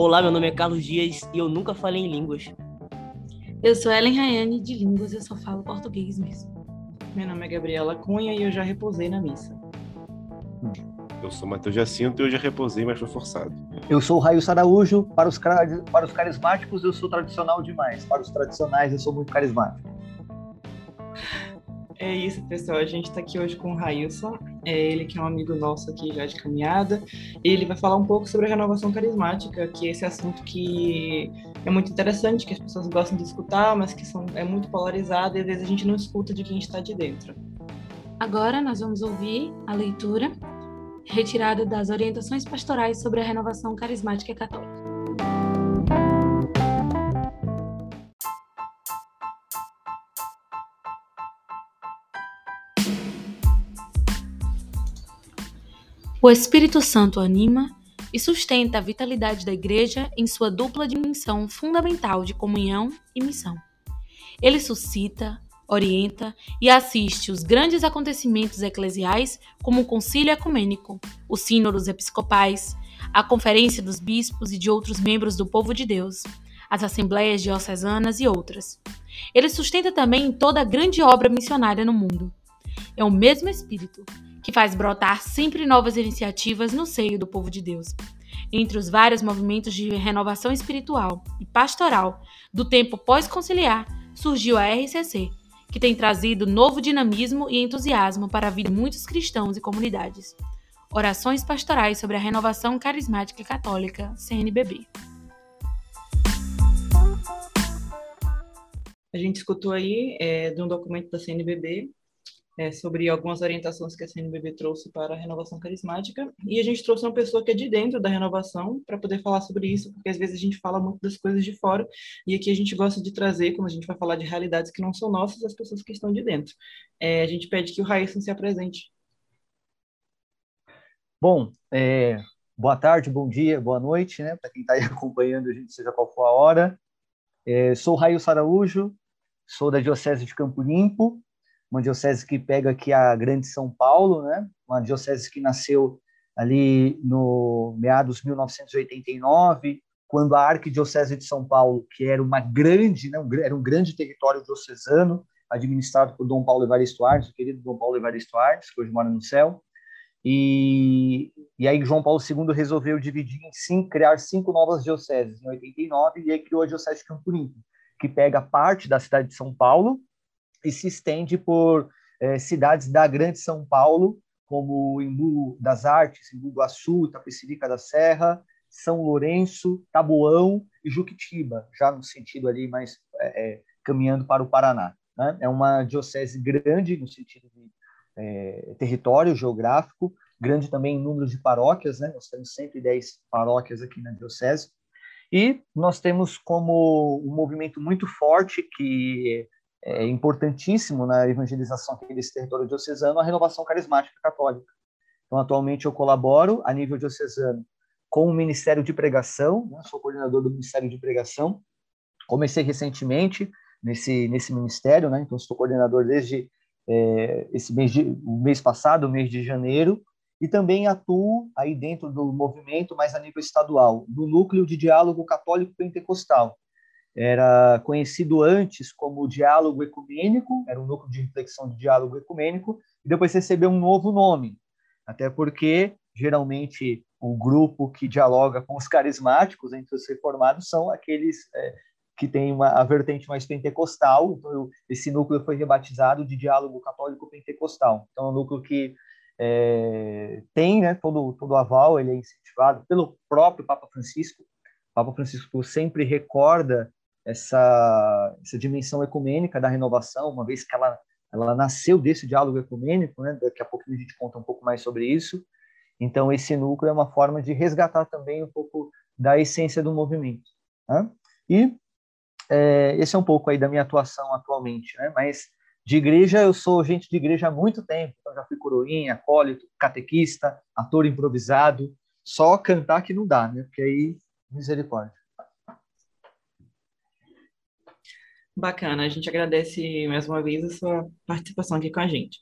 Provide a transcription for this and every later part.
Olá, meu nome é Carlos Dias e eu nunca falei em línguas. Eu sou Ellen Rayane de Línguas, eu só falo português mesmo. Meu nome é Gabriela Cunha e eu já repousei na missa. Eu sou Matheus Jacinto e eu já repousei, mas foi forçado. Eu sou o Raio Araújo. Para os, para os carismáticos, eu sou tradicional demais. Para os tradicionais, eu sou muito carismático. É isso, pessoal. A gente está aqui hoje com o Railson, é ele que é um amigo nosso aqui já de caminhada. Ele vai falar um pouco sobre a renovação carismática, que é esse assunto que é muito interessante, que as pessoas gostam de escutar, mas que são, é muito polarizado e às vezes a gente não escuta de quem está de dentro. Agora nós vamos ouvir a leitura retirada das orientações pastorais sobre a renovação carismática católica. O Espírito Santo anima e sustenta a vitalidade da Igreja em sua dupla dimensão fundamental de comunhão e missão. Ele suscita, orienta e assiste os grandes acontecimentos eclesiais, como o Concílio Ecumênico, os Sínodos Episcopais, a Conferência dos Bispos e de outros membros do povo de Deus, as Assembleias Diocesanas e outras. Ele sustenta também toda a grande obra missionária no mundo. É o mesmo Espírito que faz brotar sempre novas iniciativas no seio do povo de Deus. Entre os vários movimentos de renovação espiritual e pastoral do tempo pós-conciliar, surgiu a RCC, que tem trazido novo dinamismo e entusiasmo para a vida de muitos cristãos e comunidades. Orações pastorais sobre a renovação carismática católica, CNBB. A gente escutou aí é, de um documento da CNBB é, sobre algumas orientações que a CNBB trouxe para a renovação carismática. E a gente trouxe uma pessoa que é de dentro da renovação para poder falar sobre isso, porque às vezes a gente fala muito das coisas de fora, e aqui a gente gosta de trazer, quando a gente vai falar de realidades que não são nossas, as pessoas que estão de dentro. É, a gente pede que o Raíssa se apresente. Bom, é, boa tarde, bom dia, boa noite, né, para quem está acompanhando a gente, seja qual for a hora. É, sou Raio Araújo, sou da Diocese de Campo Limpo, uma diocese que pega aqui a Grande São Paulo, né? Uma diocese que nasceu ali no meados 1989, quando a Arquidiocese de São Paulo, que era uma grande, né, um, era um grande território diocesano, administrado por Dom Paulo Evaristo Arnes, o querido Dom Paulo Evaristo Arnes, que hoje mora no céu, e, e aí João Paulo II resolveu dividir em cinco, criar cinco novas dioceses em 89, e aí criou a Diocese de Campo Limpo, que pega parte da cidade de São Paulo, e se estende por é, cidades da Grande São Paulo, como Embu das Artes, Embu Guaçu, Itapecerica da Serra, São Lourenço, Taboão e Juquitiba, já no sentido ali mais é, caminhando para o Paraná. Né? É uma diocese grande no sentido de é, território geográfico, grande também em número de paróquias, né? nós temos 110 paróquias aqui na diocese, e nós temos como um movimento muito forte que é importantíssimo na evangelização aqui desse território diocesano a renovação carismática católica. Então, atualmente eu colaboro a nível diocesano com o Ministério de Pregação, né? sou coordenador do Ministério de Pregação. Comecei recentemente nesse nesse ministério, né? Então estou coordenador desde é, esse mês de, o mês passado, o mês de janeiro, e também atuo aí dentro do movimento, mas a nível estadual, no núcleo de diálogo católico pentecostal, era conhecido antes como Diálogo Ecumênico, era um núcleo de reflexão de diálogo ecumênico, e depois recebeu um novo nome, até porque geralmente o grupo que dialoga com os carismáticos entre os reformados são aqueles é, que têm uma a vertente mais pentecostal, então eu, esse núcleo foi rebatizado de Diálogo Católico Pentecostal. Então é um núcleo que é, tem né, todo todo aval, ele é incentivado pelo próprio Papa Francisco. O Papa Francisco sempre recorda essa, essa dimensão ecumênica da renovação, uma vez que ela, ela nasceu desse diálogo ecumênico, né? daqui a pouco a gente conta um pouco mais sobre isso. Então, esse núcleo é uma forma de resgatar também um pouco da essência do movimento. Né? E é, esse é um pouco aí da minha atuação atualmente, né? mas de igreja, eu sou gente de igreja há muito tempo, então já fui coroinha, acólito, catequista, ator improvisado, só cantar que não dá, né? Porque aí, misericórdia. Bacana, a gente agradece mais uma vez a sua participação aqui com a gente.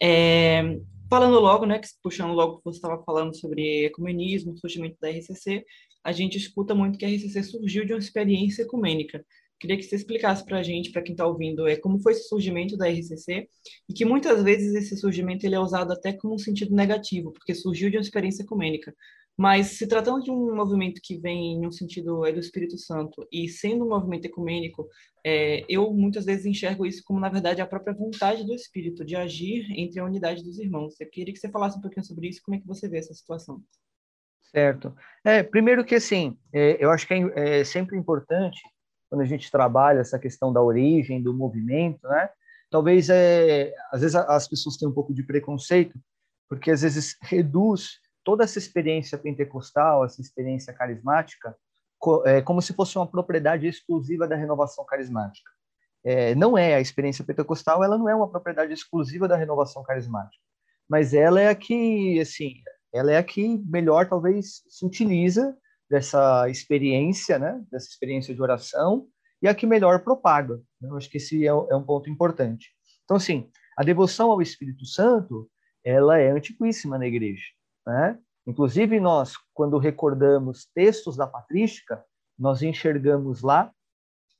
É, falando logo, né, puxando logo que você estava falando sobre ecumenismo, surgimento da RCC, a gente escuta muito que a RCC surgiu de uma experiência ecumênica. Queria que você explicasse para a gente, para quem está ouvindo, é como foi esse surgimento da RCC e que muitas vezes esse surgimento ele é usado até como um sentido negativo, porque surgiu de uma experiência ecumênica. Mas se tratando de um movimento que vem em um sentido é do Espírito Santo e sendo um movimento ecumênico, é, eu muitas vezes enxergo isso como na verdade a própria vontade do Espírito de agir entre a unidade dos irmãos. Eu queria que você falasse um pouquinho sobre isso, como é que você vê essa situação? Certo. É, primeiro que assim, é, eu acho que é, é sempre importante quando a gente trabalha essa questão da origem, do movimento, né? Talvez, é, às vezes, as pessoas têm um pouco de preconceito, porque às vezes reduz toda essa experiência pentecostal, essa experiência carismática, é, como se fosse uma propriedade exclusiva da renovação carismática. É, não é a experiência pentecostal, ela não é uma propriedade exclusiva da renovação carismática, mas ela é a que, assim, ela é a que melhor talvez se utiliza dessa experiência, né, dessa experiência de oração, e a que melhor propaga. Né? Eu acho que esse é, é um ponto importante. Então, assim, a devoção ao Espírito Santo, ela é antiquíssima na igreja. Né? Inclusive, nós, quando recordamos textos da patrística, nós enxergamos lá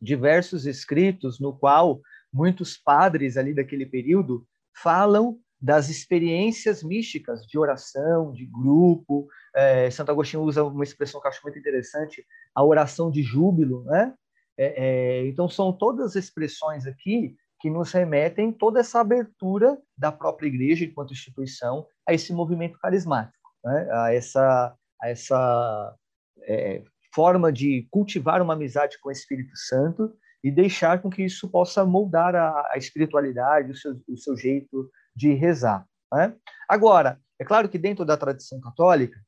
diversos escritos no qual muitos padres ali daquele período falam das experiências místicas de oração, de grupo. É, Santo Agostinho usa uma expressão que eu acho muito interessante, a oração de júbilo, né? É, é, então, são todas expressões aqui que nos remetem toda essa abertura da própria igreja enquanto instituição a esse movimento carismático, né? a essa, a essa é, forma de cultivar uma amizade com o Espírito Santo e deixar com que isso possa moldar a, a espiritualidade, o seu, o seu jeito de rezar. Né? Agora, é claro que dentro da tradição católica,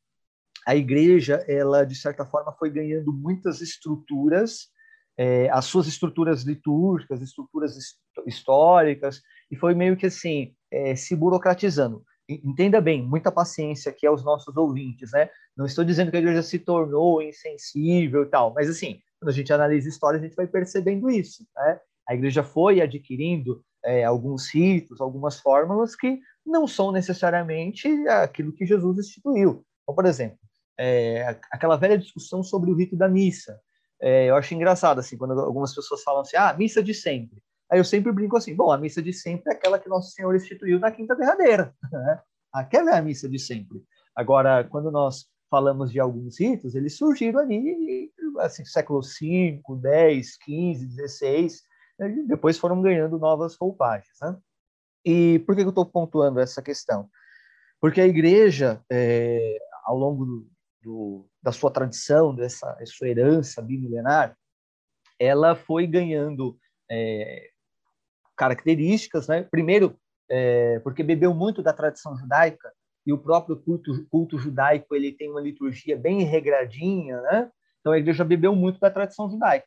a igreja, ela de certa forma foi ganhando muitas estruturas, é, as suas estruturas litúrgicas, estruturas históricas, e foi meio que assim, é, se burocratizando. Entenda bem, muita paciência aqui aos nossos ouvintes, né? Não estou dizendo que a igreja se tornou insensível e tal, mas assim, quando a gente analisa história, a gente vai percebendo isso, né? A igreja foi adquirindo é, alguns ritos, algumas fórmulas que não são necessariamente aquilo que Jesus instituiu. Então, por exemplo, é, aquela velha discussão sobre o rito da missa. É, eu acho engraçado, assim, quando algumas pessoas falam assim, ah, missa de sempre. Aí eu sempre brinco assim, bom, a missa de sempre é aquela que Nosso Senhor instituiu na quinta derradeira. Né? Aquela é a missa de sempre. Agora, quando nós falamos de alguns ritos, eles surgiram ali, assim, século V, X, XV, XVI, depois foram ganhando novas roupagens. Né? E por que eu estou pontuando essa questão? Porque a igreja, é, ao longo do, do, da sua tradição, dessa sua herança bimilenar, ela foi ganhando é, características, né? Primeiro, é, porque bebeu muito da tradição judaica e o próprio culto, culto judaico ele tem uma liturgia bem regradinha, né? Então a igreja bebeu muito da tradição judaica.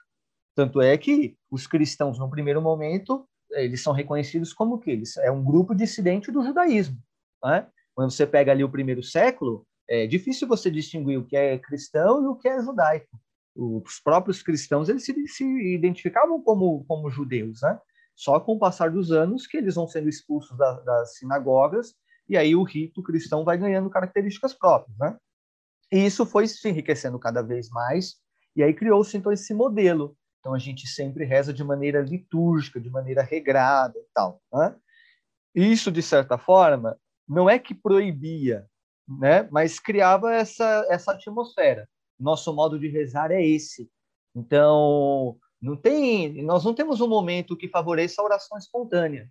Tanto é que os cristãos, no primeiro momento, eles são reconhecidos como que eles é um grupo dissidente do judaísmo. Né? Quando você pega ali o primeiro século, é difícil você distinguir o que é cristão e o que é judaico. Os próprios cristãos eles se, se identificavam como como judeus, né? Só com o passar dos anos que eles vão sendo expulsos da, das sinagogas e aí o rito cristão vai ganhando características próprias, né? E isso foi se enriquecendo cada vez mais e aí criou-se então esse modelo então a gente sempre reza de maneira litúrgica, de maneira regrada e tal. Né? Isso, de certa forma, não é que proibia, né? mas criava essa, essa atmosfera. Nosso modo de rezar é esse. Então, não tem, nós não temos um momento que favoreça a oração espontânea.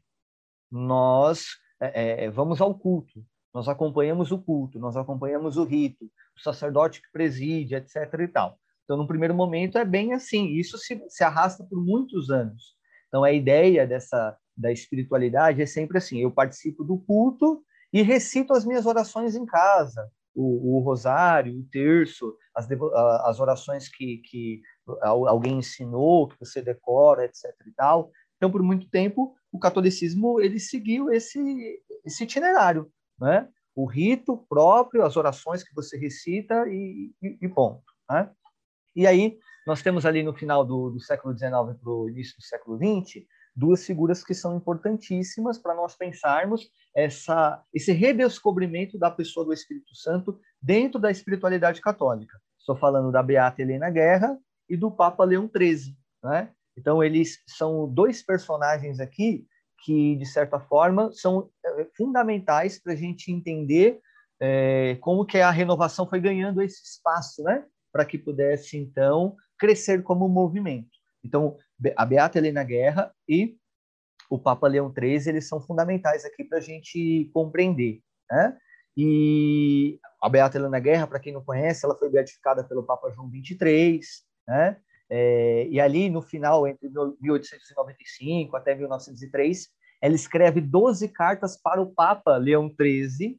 Nós é, é, vamos ao culto, nós acompanhamos o culto, nós acompanhamos o rito, o sacerdote que preside, etc. e tal. Então, no primeiro momento, é bem assim. Isso se, se arrasta por muitos anos. Então, a ideia dessa da espiritualidade é sempre assim: eu participo do culto e recito as minhas orações em casa, o, o rosário, o terço, as, as orações que, que alguém ensinou, que você decora, etc. E tal. Então, por muito tempo, o catolicismo ele seguiu esse, esse itinerário, né? O rito próprio, as orações que você recita e, e, e ponto. Né? E aí, nós temos ali no final do, do século XIX para o início do século XX, duas figuras que são importantíssimas para nós pensarmos essa, esse redescobrimento da pessoa do Espírito Santo dentro da espiritualidade católica. Estou falando da Beata Helena Guerra e do Papa Leão XIII. Né? Então, eles são dois personagens aqui que, de certa forma, são é, fundamentais para a gente entender é, como que a renovação foi ganhando esse espaço, né? para que pudesse, então, crescer como movimento. Então, a Beata Helena Guerra e o Papa Leão XIII, eles são fundamentais aqui para a gente compreender. Né? E a Beata Helena Guerra, para quem não conhece, ela foi beatificada pelo Papa João XXIII, né? É, e ali, no final, entre 1895 até 1903, ela escreve 12 cartas para o Papa Leão XIII.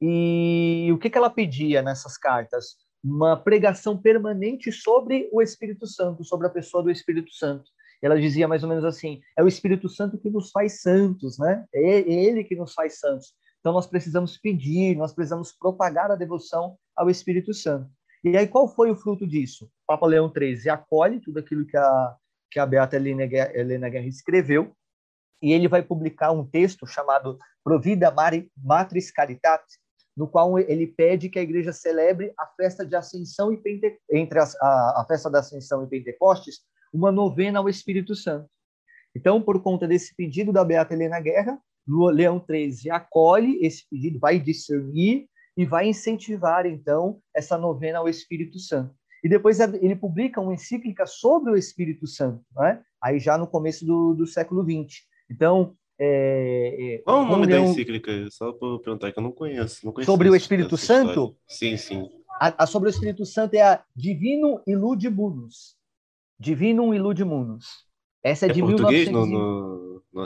E o que, que ela pedia nessas cartas? Uma pregação permanente sobre o Espírito Santo, sobre a pessoa do Espírito Santo. Ela dizia mais ou menos assim: é o Espírito Santo que nos faz santos, né? É ele que nos faz santos. Então, nós precisamos pedir, nós precisamos propagar a devoção ao Espírito Santo. E aí, qual foi o fruto disso? O Papa Leão XIII acolhe tudo aquilo que a, que a Beata Helena Guerra, Helena Guerra escreveu, e ele vai publicar um texto chamado Provida Matris Caritate, no qual ele pede que a igreja celebre a festa de Ascensão e Pente... entre a, a, a festa da Ascensão e Pentecostes, uma novena ao Espírito Santo. Então, por conta desse pedido da Beata Helena Guerra, Leão 13 acolhe esse pedido, vai discernir e vai incentivar, então, essa novena ao Espírito Santo. E depois ele publica uma encíclica sobre o Espírito Santo, né? aí já no começo do, do século XX. Então, é, é, Qual o nome da encíclica? Só para perguntar que eu não conheço. Não sobre o Espírito Santo? Sim, sim. A, a, sobre o Espírito Santo é a Divino Illudimunus. Divino Illudimunus. Essa é, é de português 1900... no, no?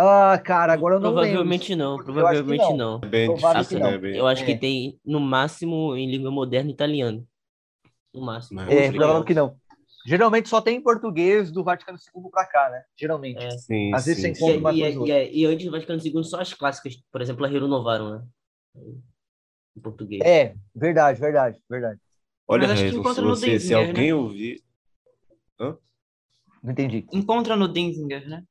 Ah, cara, agora eu não Provavelmente lembro. não, provavelmente não. não. É bem difícil, né? Bem... Eu acho É. que tem, no máximo, em língua moderna, italiano. No máximo. Mas- É, provavelmente que não. Geralmente só tem em português do Vaticano II para cá, né? Geralmente. É. Sim, Às vezes sim, você encontra E, uma e, coisa ou e, e, antes do Vaticano II, só as clássicas, por exemplo, a Renovaram, né? Em português. É, verdade, verdade, verdade. Olha, Mas acho que Harrison, se, encontra no você, se Denzinger, né? alguém ouvir... Não entendi. Encontra no Denzinger, né?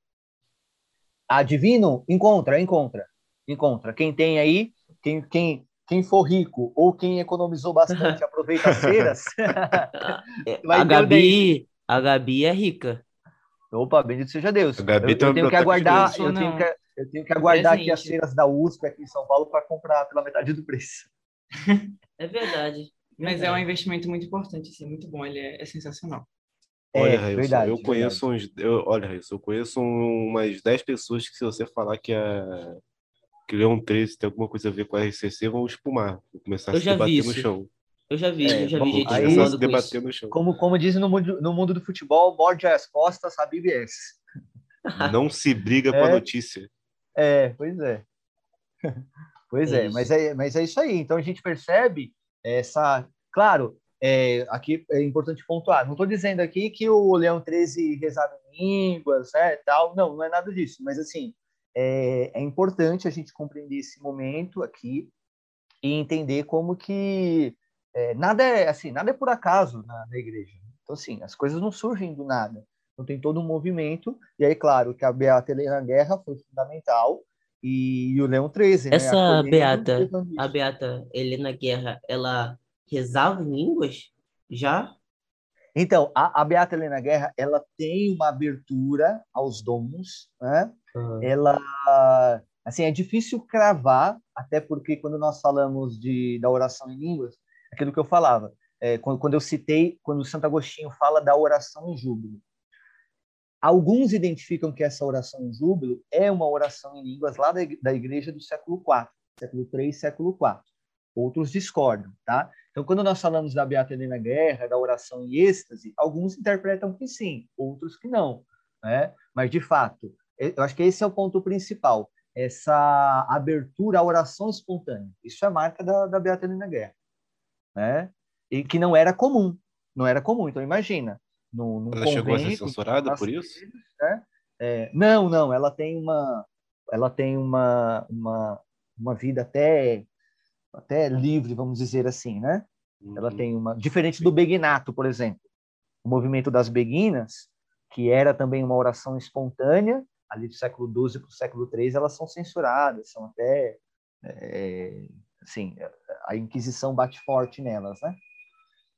A Divino encontra, encontra, encontra. Quem tem aí, quem, quem, quem for rico ou quem economizou bastante, aproveita as feiras. É, Vai a Gabi, a Gabi é rica. Opa, bendito seja Deus. A Gabi eu, tem eu tenho que aguardar, eu tenho que, eu tenho que aguardar aqui as feiras da USP aqui em São Paulo para comprar pela metade do preço. É verdade. Mas é um Verdade. investimento muito importante, assim, muito bom. Ele é, é sensacional. Olha, é, Railson, verdade, eu conheço uns. Eu, olha, eu conheço umas 10 pessoas que, se você falar que a que o Leão 13 tem alguma coisa a ver com a RCC, vão espumar. Vão começar a Eu se já vi debater no chão. Eu já vi, É, eu já vi gente aí- a se debater isso. no chão. Como, como dizem no mundo, no mundo do futebol, morde as costas, Habib S. Não se briga com a É. notícia. É, pois é. pois É é, mas é, mas é isso aí. Então a gente percebe essa. Claro, é, aqui é importante pontuar. Não estou dizendo aqui que o Leão 13 rezava em línguas, né, tal. Não, não é nada disso. Mas assim, é, é importante a gente compreender esse momento aqui e entender como que é, nada é assim, nada é por acaso na, na igreja. Então assim, as coisas não surgem do nada. Então tem todo um movimento e aí claro que a Beata Helena Guerra foi fundamental e, o Leão 13, né, Essa acolhendo, Beata. A Beata Helena Guerra, ela rezava em línguas? Já? Então, a, a Beata Helena Guerra, ela tem uma abertura aos dons, né? ela assim é difícil cravar até porque quando nós falamos de da oração em línguas aquilo que eu falava é, quando, quando eu citei quando Santo Agostinho fala da oração em júbilo alguns identificam que essa oração em júbilo é uma oração em línguas lá da igreja do século IV século III século IV outros discordam tá então quando nós falamos da Beata Helena Guerra da oração em êxtase alguns interpretam que sim outros que não né mas de fato eu acho que esse é o ponto principal, essa abertura à oração espontânea. Isso é marca da, da Beata Helena Guerra, né? E que não era comum, não era comum. Então imagina, no, no Ela chegou a ser convento, censurada por isso? igrejas, né? É, não, não, ela tem uma, ela tem uma, uma, uma vida até até livre, vamos dizer assim, né? Ela Uhum. tem uma diferente do Begnato, por exemplo. O movimento das Beguinas, que era também uma oração espontânea, ali do século XII para o século XIII, elas são censuradas, são até é, assim, a Inquisição bate forte nelas, né?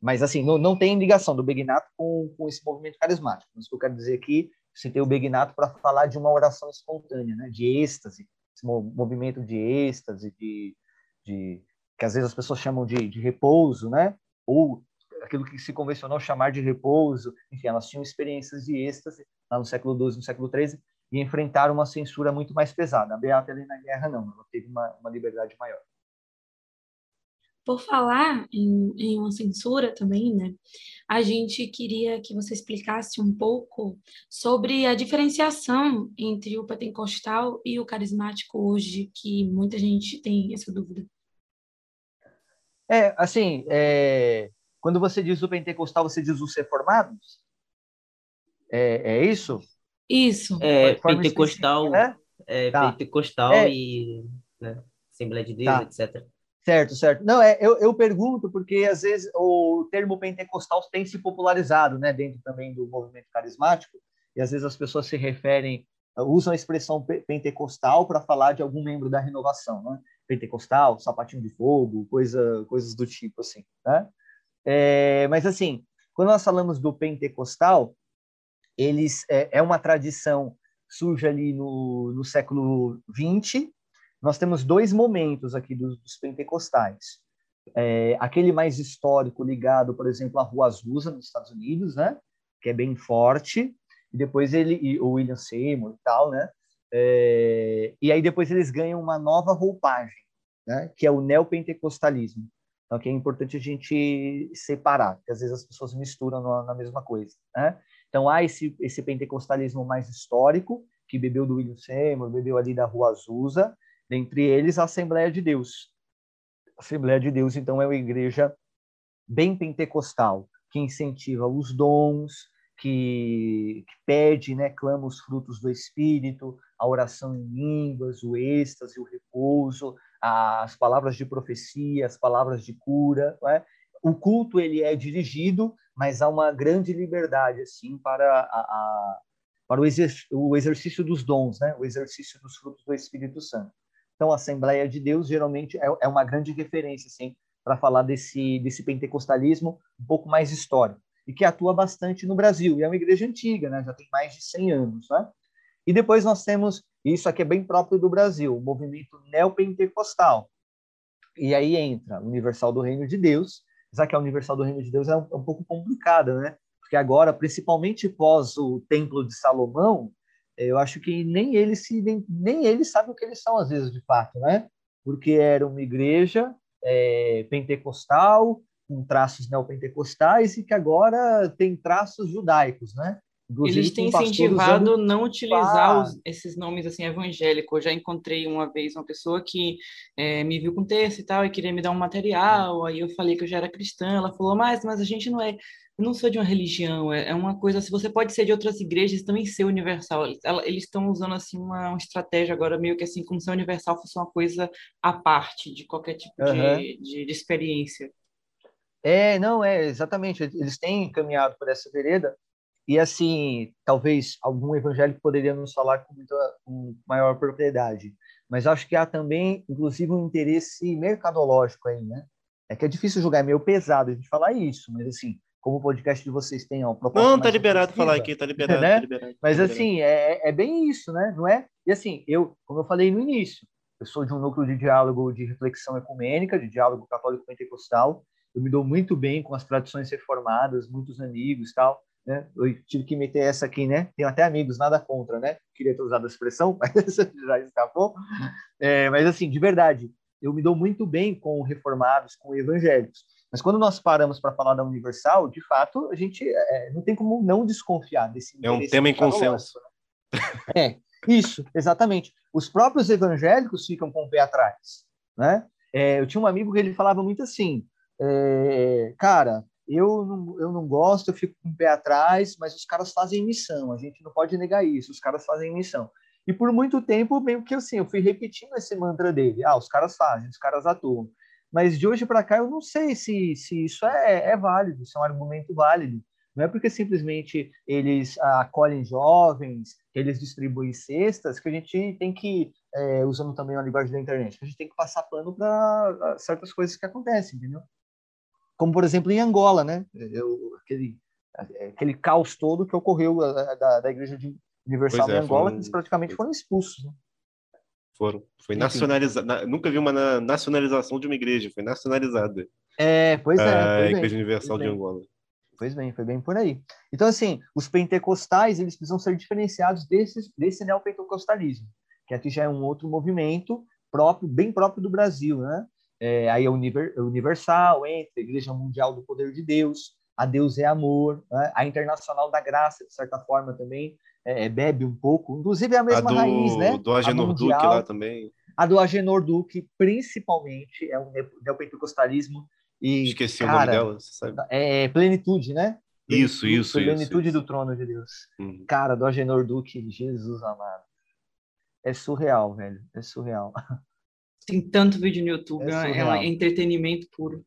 Mas, assim, não, não tem ligação do Begnato com, com esse movimento carismático. Isso que eu quero dizer aqui, citei o Begnato para falar de uma oração espontânea, né? De êxtase, esse movimento de êxtase, de, de que às vezes as pessoas chamam de, de repouso, né? Ou aquilo que se convencionou chamar de repouso. Enfim, elas tinham experiências de êxtase lá no século XII, no século XIII, e enfrentaram uma censura muito mais pesada. A Beata Helena Guerra não, ela teve uma, uma liberdade maior. Por falar em, em, uma censura também, né? A gente queria que você explicasse um pouco sobre a diferenciação entre o pentecostal e o carismático hoje, que muita gente tem essa dúvida. É, assim, é, quando você diz o pentecostal, você diz os reformados? É, é isso? Isso. É, pentecostal, né? é, tá. pentecostal é. e né, Assembleia de Deus, tá. etc. Certo, certo. Não, é, eu, eu pergunto porque às vezes o termo pentecostal tem se popularizado, né, dentro também do movimento carismático, e às vezes as pessoas se referem, usam a expressão pentecostal para falar de algum membro da renovação, né? Pentecostal, sapatinho de fogo, coisa, coisas do tipo assim, né? É, mas assim, quando nós falamos do pentecostal, eles é, é uma tradição surge ali no, no século 20 nós temos dois momentos aqui dos, dos pentecostais. É, aquele mais histórico ligado, por exemplo, à Rua Azusa, nos Estados Unidos, né? que é bem forte, e depois ele, e o William Seymour e tal, né? É, e aí depois eles ganham uma nova roupagem, né? que é o neopentecostalismo. Então, que é importante a gente separar, porque às vezes as pessoas misturam na, na mesma coisa. Né? Então, há esse, esse pentecostalismo mais histórico, que bebeu do William Seymour, bebeu ali da Rua Azusa, dentre eles a Assembleia de Deus. A Assembleia de Deus, então, é uma igreja bem pentecostal, que incentiva os dons, que, que, pede, né, clama os frutos do Espírito, a oração em línguas, o êxtase, o repouso, as palavras de profecia, as palavras de cura. É? O culto ele é dirigido, mas há uma grande liberdade assim para a, a para o exercício dos dons, né, o exercício dos frutos do Espírito Santo. Então, a Assembleia de Deus geralmente é, é uma grande referência, assim, para falar desse, desse pentecostalismo um pouco mais histórico e que atua bastante no Brasil. E é uma igreja antiga, né? já tem mais de 100 anos. Né? E depois nós temos, isso aqui é bem próprio do Brasil, o movimento neopentecostal. E aí entra Universal do Reino de Deus, já que a Universal do Reino de Deus é um, é um pouco complicada, né? Porque agora, principalmente pós o Templo de Salomão, eu acho que nem eles se nem eles sabem o que eles são às vezes de fato, né? Porque era uma igreja é, pentecostal com traços neopentecostais e que agora tem traços judaicos, né? Inclusive, Eles têm incentivado não utilizar os, esses nomes assim evangélicos. Eu já encontrei uma vez uma pessoa que é, me viu com texto e tal e queria me dar um material. Aí eu falei que eu já era cristã. Ela falou, mas, mas a gente não é eu não sou de uma religião, é, é uma coisa, se você pode ser de outras igrejas também ser universal. Eles estão usando assim uma, uma, estratégia agora meio que assim como se a universal fosse uma coisa à parte de qualquer tipo uhum. de, de, de, experiência. É, não, é, exatamente. Eles têm caminhado por essa vereda e assim, talvez algum evangélico poderia nos falar com, muita, com maior propriedade, mas acho que há também, inclusive, um interesse mercadológico aí, né? É que é difícil julgar, é meio pesado a gente falar isso, mas assim, como o podcast de vocês tem uma proposta. Não, tá liberado falar aqui, tá liberado, né? tá liberado Mas tá assim, liberado. É, é bem isso, né? Não é? E assim, eu, como eu falei no início, eu sou de um núcleo de diálogo de reflexão ecumênica, de diálogo católico pentecostal. Eu me dou muito bem com as tradições reformadas, muitos amigos, tal. Né? Eu tive que meter essa aqui, né? Tenho até amigos, nada contra, né? Queria ter usado a expressão, mas já escapou. É, mas assim, de verdade, eu me dou muito bem com reformados, com evangélicos. Mas quando nós paramos para falar da Universal, de fato, a gente é, não tem como não desconfiar desse. É um tema em consenso. É, isso, exatamente. Os próprios evangélicos ficam com o pé atrás. Né? É, eu tinha um amigo que ele falava muito assim: é, cara, eu não, eu não gosto, eu fico com o pé atrás, mas os caras fazem missão, a gente não pode negar isso, os caras fazem missão. E por muito tempo, meio que assim, eu fui repetindo esse mantra dele: ah, os caras fazem, os caras atuam. Mas de hoje para cá eu não sei se, se isso é, é válido, se é um argumento válido. Não é porque simplesmente eles acolhem jovens, eles distribuem cestas, que a gente tem que é, usando também a linguagem da internet, a gente tem que passar pano para certas coisas que acontecem, entendeu? Como, por exemplo, em Angola, né? Eu, aquele, aquele caos todo que ocorreu da, da Igreja Universal é, em Angola, foram... que eles praticamente foram expulsos. Né? Foram. Foi nacionalizada. Nunca vi uma nacionalização de uma igreja, foi nacionalizada. É, pois é. A pois Igreja Universal de Angola. Pois bem, foi bem por aí. Então, assim, os pentecostais, eles precisam ser diferenciados desse, desse neopentecostalismo, que aqui já é um outro movimento próprio, bem próprio do Brasil, né? É, aí é universal, entre a Igreja Mundial do Poder de Deus, a Deus é Amor, né? a Internacional da Graça, de certa forma, também é, é bebe um pouco. Inclusive é a mesma a do, raiz, né? Do Agenor Duque lá também. A do Agenor Duque, principalmente, é um neopentecostalismo e, Esqueci cara, o nome dela, você sabe? É plenitude, né? Isso, isso, Plenitude isso, do trono de Deus. Uhum. Cara, do Agenor Duque, Jesus amado. É surreal, velho. É surreal. Tem tanto vídeo no YouTube, é, é entretenimento puro.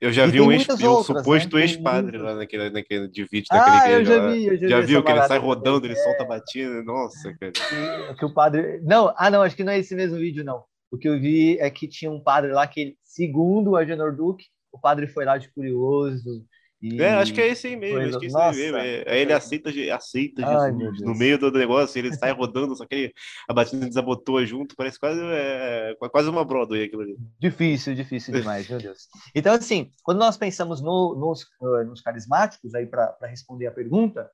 Eu já e vi um, ex, um outras, suposto né? ex-padre lá naquele, naquele de vídeo daquele ah, eu já vi, eu já, já vi viu que ele sai rodando, ele é... solta a batida, nossa, cara. Que, que o padre... Não, ah não, acho que não é esse mesmo vídeo, não. O que eu vi é que tinha um padre lá que, segundo o Agenor Duque, o padre foi lá de curioso. E... É, acho que é esse aí mesmo, acho que é esse mesmo. É, aí ele aceita, aceita Ai, Jesus no meio do negócio, ele sai rodando, só que ele, a batida desabotou junto, parece quase, é, quase uma Broadway aquilo ali. Difícil, difícil demais, meu Deus. Então, assim, quando nós pensamos no, nos, eh, nos carismáticos, aí para responder a pergunta,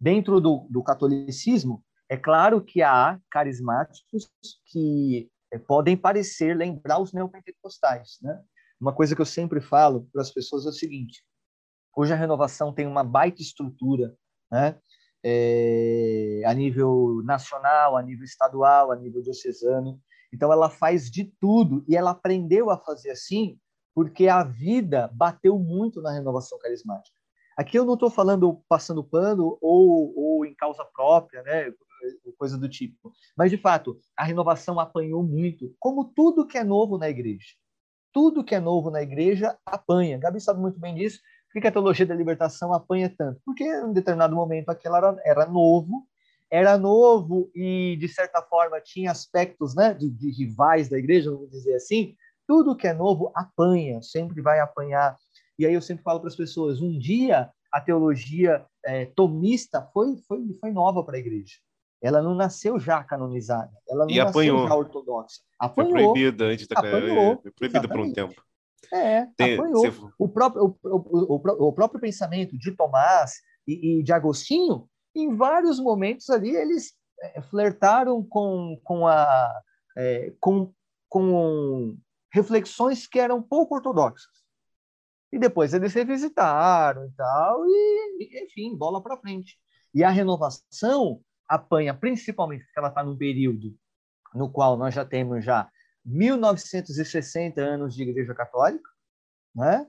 dentro do, do catolicismo, é claro que há carismáticos que eh, podem parecer lembrar os neopentecostais, né? Uma coisa que eu sempre falo para as pessoas é o seguinte: hoje a renovação tem uma baita estrutura, né? É, a nível nacional, a nível estadual, a nível diocesano. Então ela faz de tudo e ela aprendeu a fazer assim porque a vida bateu muito na renovação carismática. Aqui eu não estou falando passando pano ou, ou em causa própria, né? coisa do tipo. Mas, de fato, a renovação apanhou muito, como tudo que é novo na igreja tudo que é novo na igreja apanha. Gabi sabe muito bem disso. Por que a teologia da libertação apanha tanto? Porque em um determinado momento aquilo era, era novo, era novo e, de certa forma, tinha aspectos né, de, de rivais da igreja, vamos dizer assim. Tudo que é novo apanha, sempre vai apanhar. E aí eu sempre falo para as pessoas: um dia a teologia é, tomista foi, foi, foi nova para a igreja. Ela não nasceu já canonizada, ela não e nasceu apanhou. já ortodoxa. Apanhou. Foi proibida antes da apanhou, foi proibida por um tempo. É, Tem, apanhou. Você... O, próprio, o, o, o, próprio pensamento de Tomás e, e, de Agostinho, em vários momentos ali, eles é, flertaram com, com, a, é, com, com reflexões que eram pouco ortodoxas. E depois eles revisitaram e tal, e, enfim, bola para frente. E a renovação apanha principalmente porque ela está num período no qual nós já temos já 1960 anos de Igreja Católica, né?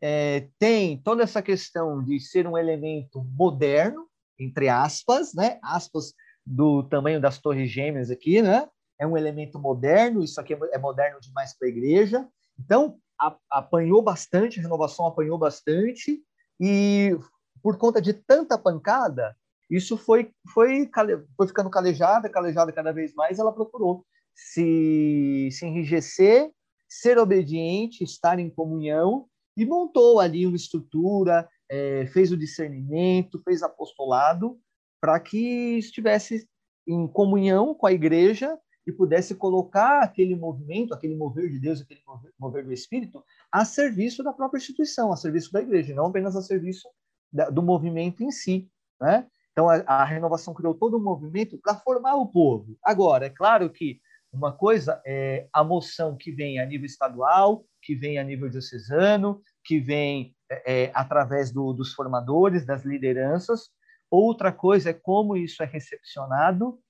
É, tem toda essa questão de ser um elemento moderno, entre aspas, né? Aspas do tamanho das torres gêmeas aqui, né? É um elemento moderno, isso aqui é moderno demais para a igreja. Então, a, apanhou bastante, a renovação apanhou bastante, e por conta de tanta pancada, isso foi, foi, foi ficando calejada, calejada cada vez mais, ela procurou se, se enrijecer, ser obediente, estar em comunhão, e montou ali uma estrutura, é, fez o discernimento, fez apostolado, para que estivesse em comunhão com a igreja e pudesse colocar aquele movimento, aquele mover de Deus, aquele mover do Espírito, a serviço da própria instituição, a serviço da igreja, não apenas a serviço da, do movimento em si. Né? Então, a, a renovação criou todo um movimento para formar o povo. Agora, é claro que uma coisa é a moção que vem a nível estadual, que vem a nível diocesano, que vem é, é, através do, dos formadores, das lideranças. Outra coisa é como isso é recepcionado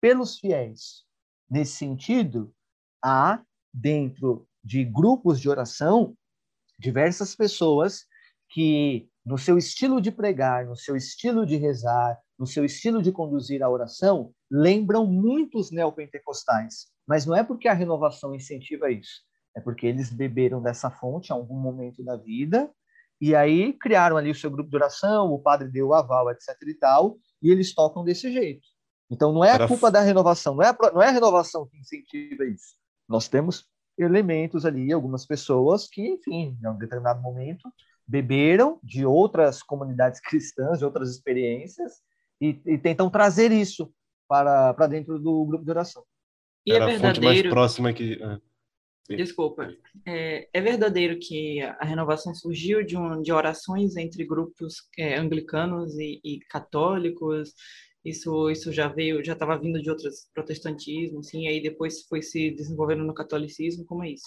pelos fiéis. Nesse sentido, há, dentro de grupos de oração, diversas pessoas que no seu estilo de pregar, no seu estilo de rezar, no seu estilo de conduzir a oração, lembram muitos neopentecostais. Mas não é porque a renovação incentiva isso, é porque eles beberam dessa fonte em algum momento da vida e aí criaram ali o seu grupo de oração, o padre deu o aval, etc e tal, e eles tocam desse jeito. Então, não é a culpa da renovação, não é a, não é a renovação que incentiva isso. Nós temos elementos ali, algumas pessoas que, enfim, em um determinado momento, beberam de outras comunidades cristãs, de outras experiências, e, e tentam trazer isso para, para dentro do grupo de oração. E é Era é verdadeiro... a fonte mais próxima que... Ah. Desculpa. É, é, verdadeiro que a renovação surgiu de, um, de orações entre grupos é, anglicanos e, e, católicos. Isso, isso já veio, já estava vindo de outros protestantismos, sim. Aí depois foi se desenvolvendo no catolicismo. Como é isso?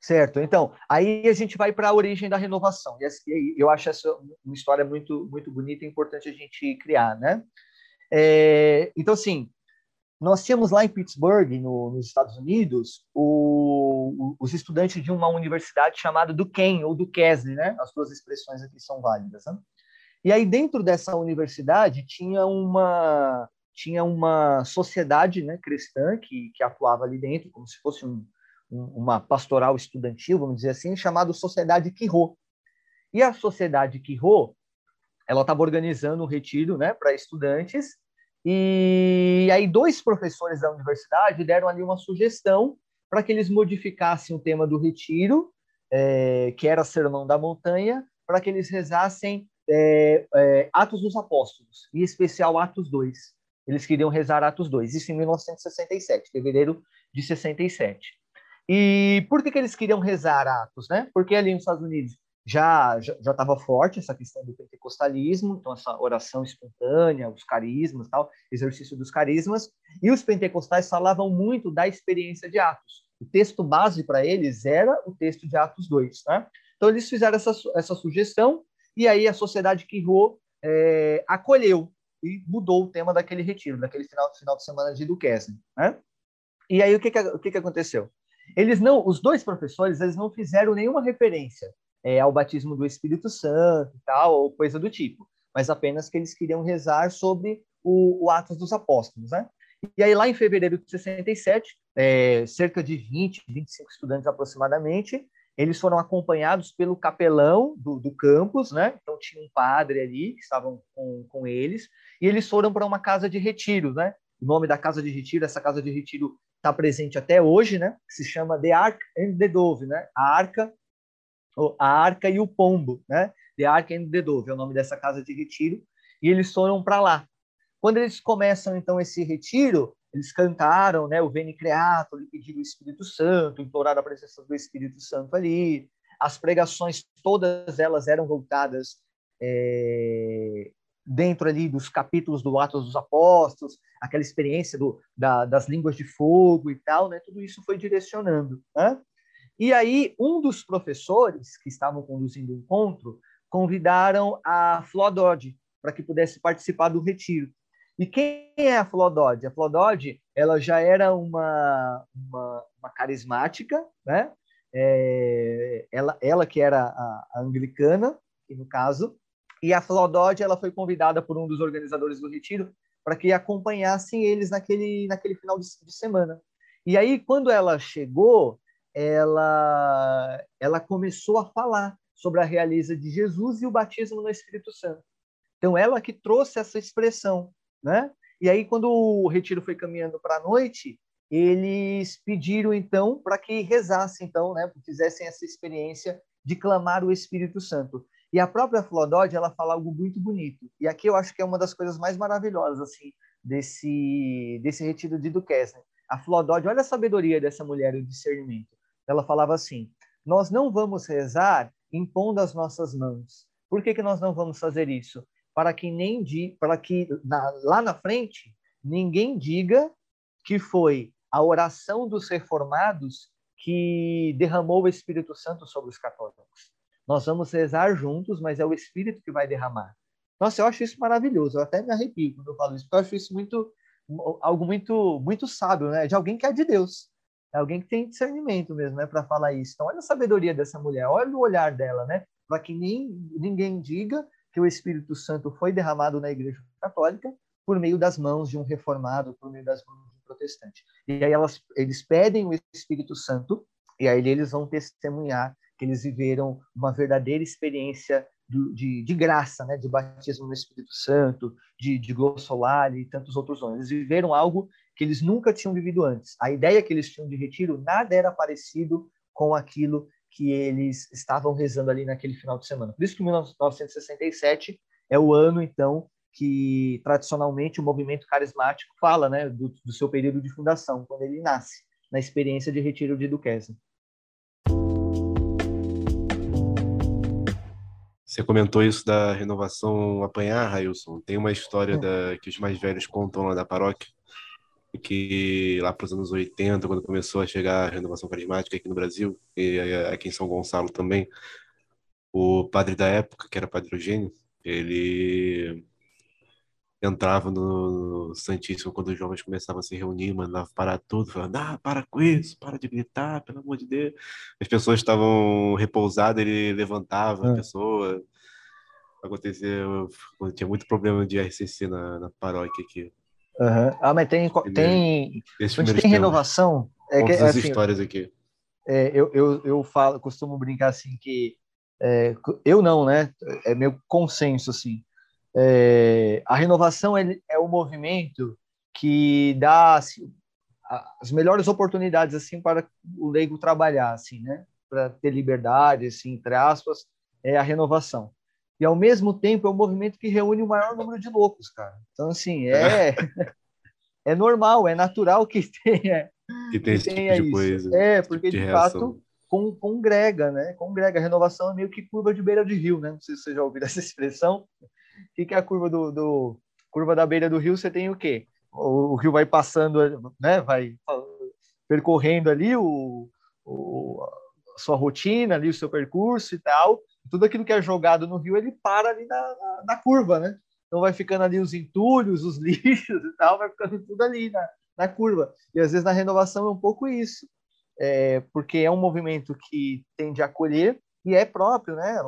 Certo. Então, aí a gente vai para a origem da renovação. E eu acho essa uma história muito, muito bonita e importante a gente criar, né? É, então, assim, nós tínhamos lá em Pittsburgh, no, nos Estados Unidos, o, o, os estudantes de uma universidade chamada Duquesne, ou Duquesne, né? As duas expressões aqui são válidas, né? E aí, dentro dessa universidade, tinha uma, tinha uma sociedade né, cristã que, que atuava ali dentro, como se fosse um, uma pastoral estudantil, vamos dizer assim, chamada Sociedade Quirô. E a Sociedade Quirô, ela estava organizando um retiro né, para estudantes, e aí dois professores da universidade deram ali uma sugestão para que eles modificassem o tema do retiro, é, que era Sermão da Montanha, para que eles rezassem é, é, Atos dos Apóstolos, em especial Atos 2. Eles queriam rezar Atos 2, isso em 1967, fevereiro de 67. E por que, que eles queriam rezar Atos? Né? Porque ali nos Estados Unidos já já estava forte essa questão do pentecostalismo, então essa oração espontânea, os carismas, tal, exercício dos carismas, e os pentecostais falavam muito da experiência de Atos. O texto base para eles era o texto de Atos 2, né? Então eles fizeram essa, essa sugestão e aí a sociedade Quirô é, acolheu e mudou o tema daquele retiro, daquele final, final de semana de Duquesne, né? E aí o que que, o que que aconteceu? Eles não, os dois professores, eles não fizeram nenhuma referência é, ao batismo do Espírito Santo tal, ou coisa do tipo, mas apenas que eles queriam rezar sobre o, o Atos dos Apóstolos, né? E aí, lá em fevereiro de 67, é, cerca de 20, 25 estudantes aproximadamente, eles foram acompanhados pelo capelão do, do campus, né? Então, tinha um padre ali que estavam com, com eles, e eles foram para uma casa de retiro, né? O nome da casa de retiro, essa casa de retiro está presente até hoje, né? Que se chama The Ark and the Dove, né? A Arca a Arca e o Pombo, né? The Ark and the Dove é o nome dessa casa de retiro, e eles foram para lá. Quando eles começam então esse retiro, eles cantaram, né, o Veni Creato, lhe pediram o Espírito Santo, imploraram a presença do Espírito Santo ali. As pregações todas elas eram voltadas é, dentro ali dos capítulos do Atos dos Apóstolos, aquela experiência do, da, das línguas de fogo e tal, né? Tudo isso foi direcionando, né? E aí, um dos professores que estavam conduzindo o encontro convidaram a Flodod para que pudesse participar do retiro. E quem é a Flodod? A Flodod, ela já era uma, uma, uma carismática, né? É, ela, ela que era a, a anglicana, no caso, e a Flodod, ela foi convidada por um dos organizadores do retiro para que acompanhassem eles naquele, naquele final de, de semana. E aí, quando ela chegou, ela, ela começou a falar sobre a realeza de Jesus e o batismo no Espírito Santo. Então, ela que trouxe essa expressão, né? E aí, quando o retiro foi caminhando para a noite, eles pediram, então, para que rezassem, então, né? Fizessem essa experiência de clamar o Espírito Santo. E a própria Flodod, ela fala algo muito bonito. E aqui eu acho que é uma das coisas mais maravilhosas, assim, desse, desse retiro de Duquesne. A Flodod, olha a sabedoria dessa mulher, o discernimento ela falava assim: Nós não vamos rezar impondo as nossas mãos. Por que, que nós não vamos fazer isso? Para que nem di, para que na, lá na frente ninguém diga que foi a oração dos reformados que derramou o Espírito Santo sobre os católicos. Nós vamos rezar juntos, mas é o Espírito que vai derramar. Nossa, eu acho isso maravilhoso. Eu até me arrepio quando eu falo isso, porque eu acho isso muito algo muito muito sábio, né? De alguém que é de Deus. É alguém que tem discernimento mesmo, né, para falar isso. Então, olha a sabedoria dessa mulher, olha o olhar dela, né, para que nem, ninguém diga que o Espírito Santo foi derramado na Igreja Católica por meio das mãos de um reformado, por meio das mãos de um protestante. E aí elas, eles pedem o Espírito Santo, e aí eles vão testemunhar que eles viveram uma verdadeira experiência de, de, graça, né? de batismo no Espírito Santo, de, de glossolare e tantos outros dons. Eles viveram algo que eles nunca tinham vivido antes. A ideia que eles tinham de retiro, nada era parecido com aquilo que eles estavam rezando ali naquele final de semana. Por isso que 1967 é o ano, então, que tradicionalmente o movimento carismático fala né, do, do seu período de fundação, quando ele nasce, na experiência de retiro de Duquesne. Você comentou isso da renovação apanhar, Railson. Tem uma história da, que os mais velhos contam lá da paróquia, que lá para os anos 80, quando começou a chegar a renovação carismática aqui no Brasil, e aqui em São Gonçalo também, o padre da época, que era Padre Eugênio, ele entrava no Santíssimo quando os jovens começavam a se reunir, mandava parar tudo, falando, ah, para com isso, para de gritar, pelo amor de Deus. As pessoas estavam repousadas, ele levantava a é. pessoa. Aconteceu, tinha muito problema de RCC na, na paróquia aqui. Uhum. Ah, mas tem, tem, tem renovação. É que, assim, histórias aqui. É, eu, eu, eu falo, costumo brincar assim que é, eu não, né? É meu consenso assim. É, a renovação é, é o movimento que dá assim, as melhores oportunidades assim para o leigo trabalhar, assim, né? Para ter liberdade, assim, entre aspas, é a renovação. E ao mesmo tempo é um movimento que reúne o maior número de loucos, cara. Então assim é é normal, é natural que tenha que, tem que tenha tipo isso. Coisa, é porque tipo de, de fato com, congrega, né? Congrega. A renovação é meio que curva de beira de rio, né? Não sei se você já ouviu essa expressão. O que, que é a curva do, do, curva da beira do rio? Você tem o quê? O, o rio vai passando, né? Vai percorrendo ali o, o, a sua rotina, ali o seu percurso e tal. Tudo aquilo que é jogado no rio, ele para ali na, na, na curva, né? Então vai ficando ali os entulhos, os lixos e tal, vai ficando tudo ali na, na curva. E às vezes na renovação é um pouco isso, é, porque é um movimento que tende a acolher e é próprio, né?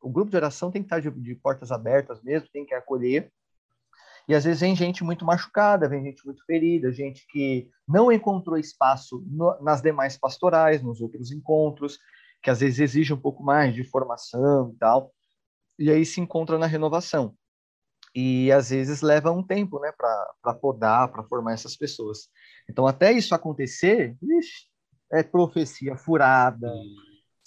O grupo de oração tem que estar de, de, portas abertas mesmo, tem que acolher. E às vezes vem gente muito machucada, vem gente muito ferida, gente que não encontrou espaço no, nas demais pastorais, nos outros encontros, que às vezes exige um pouco mais de formação e tal. E aí se encontra na renovação. E às vezes leva um tempo, né, para podar, para formar essas pessoas. Então, até isso acontecer, ixi, é profecia furada,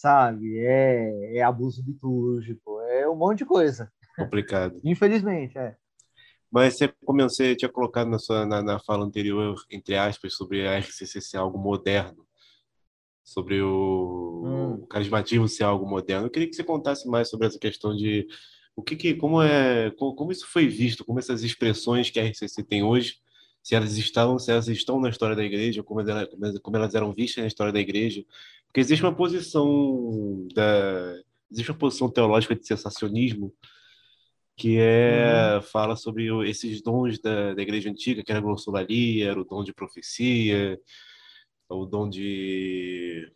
sabe? É, é abuso litúrgico, é um monte de coisa. Complicado. Infelizmente, é. Mas você, como você tinha colocado na, sua, na, na fala anterior, entre aspas, sobre a RCC ser algo moderno, sobre o, hum. o carismatismo ser algo moderno, eu queria que você contasse mais sobre essa questão de o que, que como é, como, como isso foi visto, como essas expressões que a RCC tem hoje se elas estão, se elas estão na história da igreja, como elas, como elas eram vistas na história da igreja, porque existe uma posição da, existe uma posição teológica de sensacionismo que é uhum. fala sobre esses dons da, da igreja antiga, que era a glossolaria, era o dom de profecia, o dom de,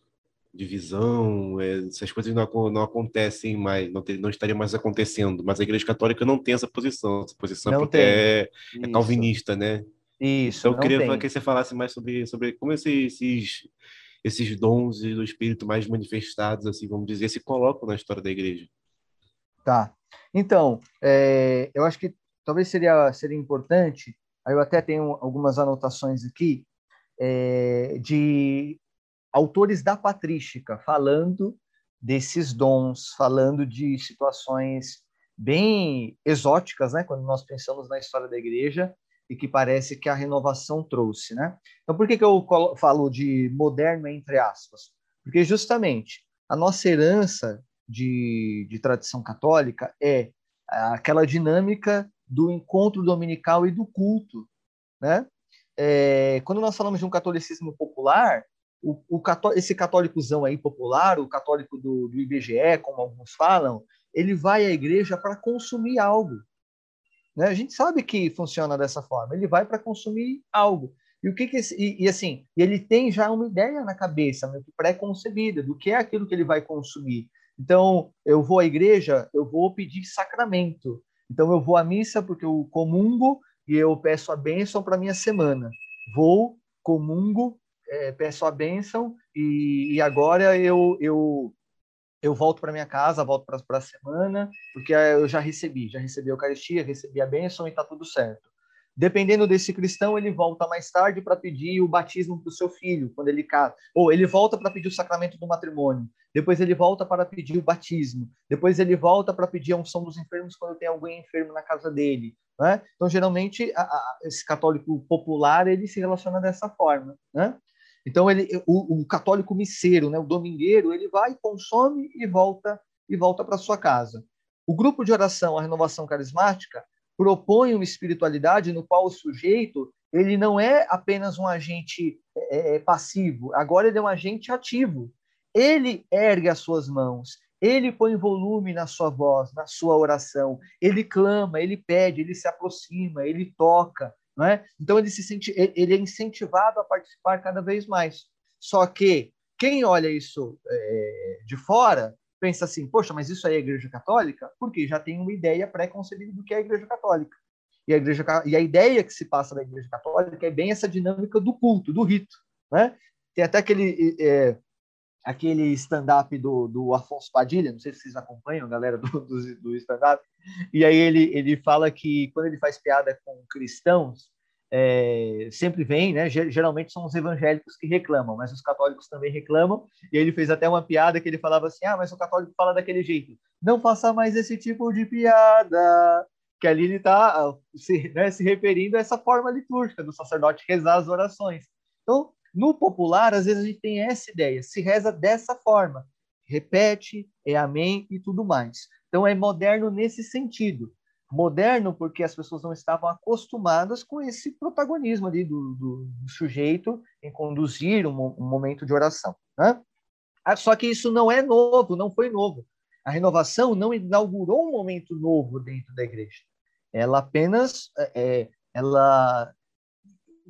de visão, é, essas coisas não, não acontecem mais, não, ter, não estariam mais acontecendo, mas a igreja católica não tem essa posição, essa posição não porque é, é calvinista, né? Isso. Então, eu queria tem. que você falasse mais sobre, sobre como esses, esses, dons do Espírito mais manifestados, assim, vamos dizer, se colocam na história da igreja. Tá. Então, é, eu acho que talvez seria, seria importante, aí eu até tenho algumas anotações aqui, é, de autores da patrística falando desses dons, falando de situações bem exóticas, né, quando nós pensamos na história da igreja, e que parece que a renovação trouxe, né? Então, por que, que eu falo de moderno entre aspas? Porque justamente a nossa herança de, de tradição católica é aquela dinâmica do encontro dominical e do culto, né? É, quando nós falamos de um catolicismo popular, o, o cató esse católicozão aí popular, o católico do, do IBGE, como alguns falam, ele vai à igreja para consumir algo, né? A gente sabe que funciona dessa forma. Ele vai para consumir algo. E o que, que e, e, assim, ele tem já uma ideia na cabeça, pré-concebida do que é aquilo que ele vai consumir. Então, eu vou à igreja, eu vou pedir sacramento. Então, eu vou à missa porque eu comungo e eu peço a bênção para minha semana. Vou, comungo, é, peço a bênção e, e agora eu, eu eu volto para minha casa, volto para a semana, porque eu já recebi, já recebi a Eucaristia, recebi a bênção e está tudo certo. Dependendo desse cristão, ele volta mais tarde para pedir o batismo para o seu filho, quando ele casa. Ou ele volta para pedir o sacramento do matrimônio. Depois ele volta para pedir o batismo. Depois ele volta para pedir a unção dos enfermos quando tem alguém enfermo na casa dele. Né? Então, geralmente, a, a, esse católico popular ele se relaciona dessa forma. Né? Então, ele, o, o católico misseiro, né, o domingueiro, ele vai, consome e volta e volta para sua casa. O grupo de oração, a renovação carismática, propõe uma espiritualidade no qual o sujeito ele não é apenas um agente é, é, é, passivo, agora ele é um agente ativo. Ele ergue as suas mãos, ele põe volume na sua voz, na sua oração, ele clama, ele pede, ele se aproxima, ele toca, é? Então ele se sente, ele é incentivado a participar cada vez mais. Só que quem olha isso é, de fora pensa assim, poxa, mas isso aí é Igreja Católica? Porque já tem uma ideia pré-concebida do que é a Igreja Católica. E a, igreja, e a ideia que se passa da Igreja Católica é bem essa dinâmica do culto, do rito. Né? Tem até aquele, é, aquele stand-up do, do Afonso Padilha, não sei se vocês acompanham, galera do, do, do stand-up, e aí ele, ele fala que quando ele faz piada com cristãos, é, sempre vem, né? Geralmente são os evangélicos que reclamam, mas os católicos também reclamam. E ele fez até uma piada que ele falava assim: ah, mas o católico fala daquele jeito. Não faça mais esse tipo de piada. Que ali ele está se, né, se referindo a essa forma litúrgica do sacerdote rezar as orações. Então, no popular, às vezes a gente tem essa ideia, se reza dessa forma, repete, é amém e tudo mais. Então, é moderno nesse sentido moderno porque as pessoas não estavam acostumadas com esse protagonismo ali do, do, do sujeito em conduzir um, um, momento de oração. Né? Ah, só que isso não é novo, não foi novo. A renovação não inaugurou um momento novo dentro da igreja. Ela apenas, é, é ela,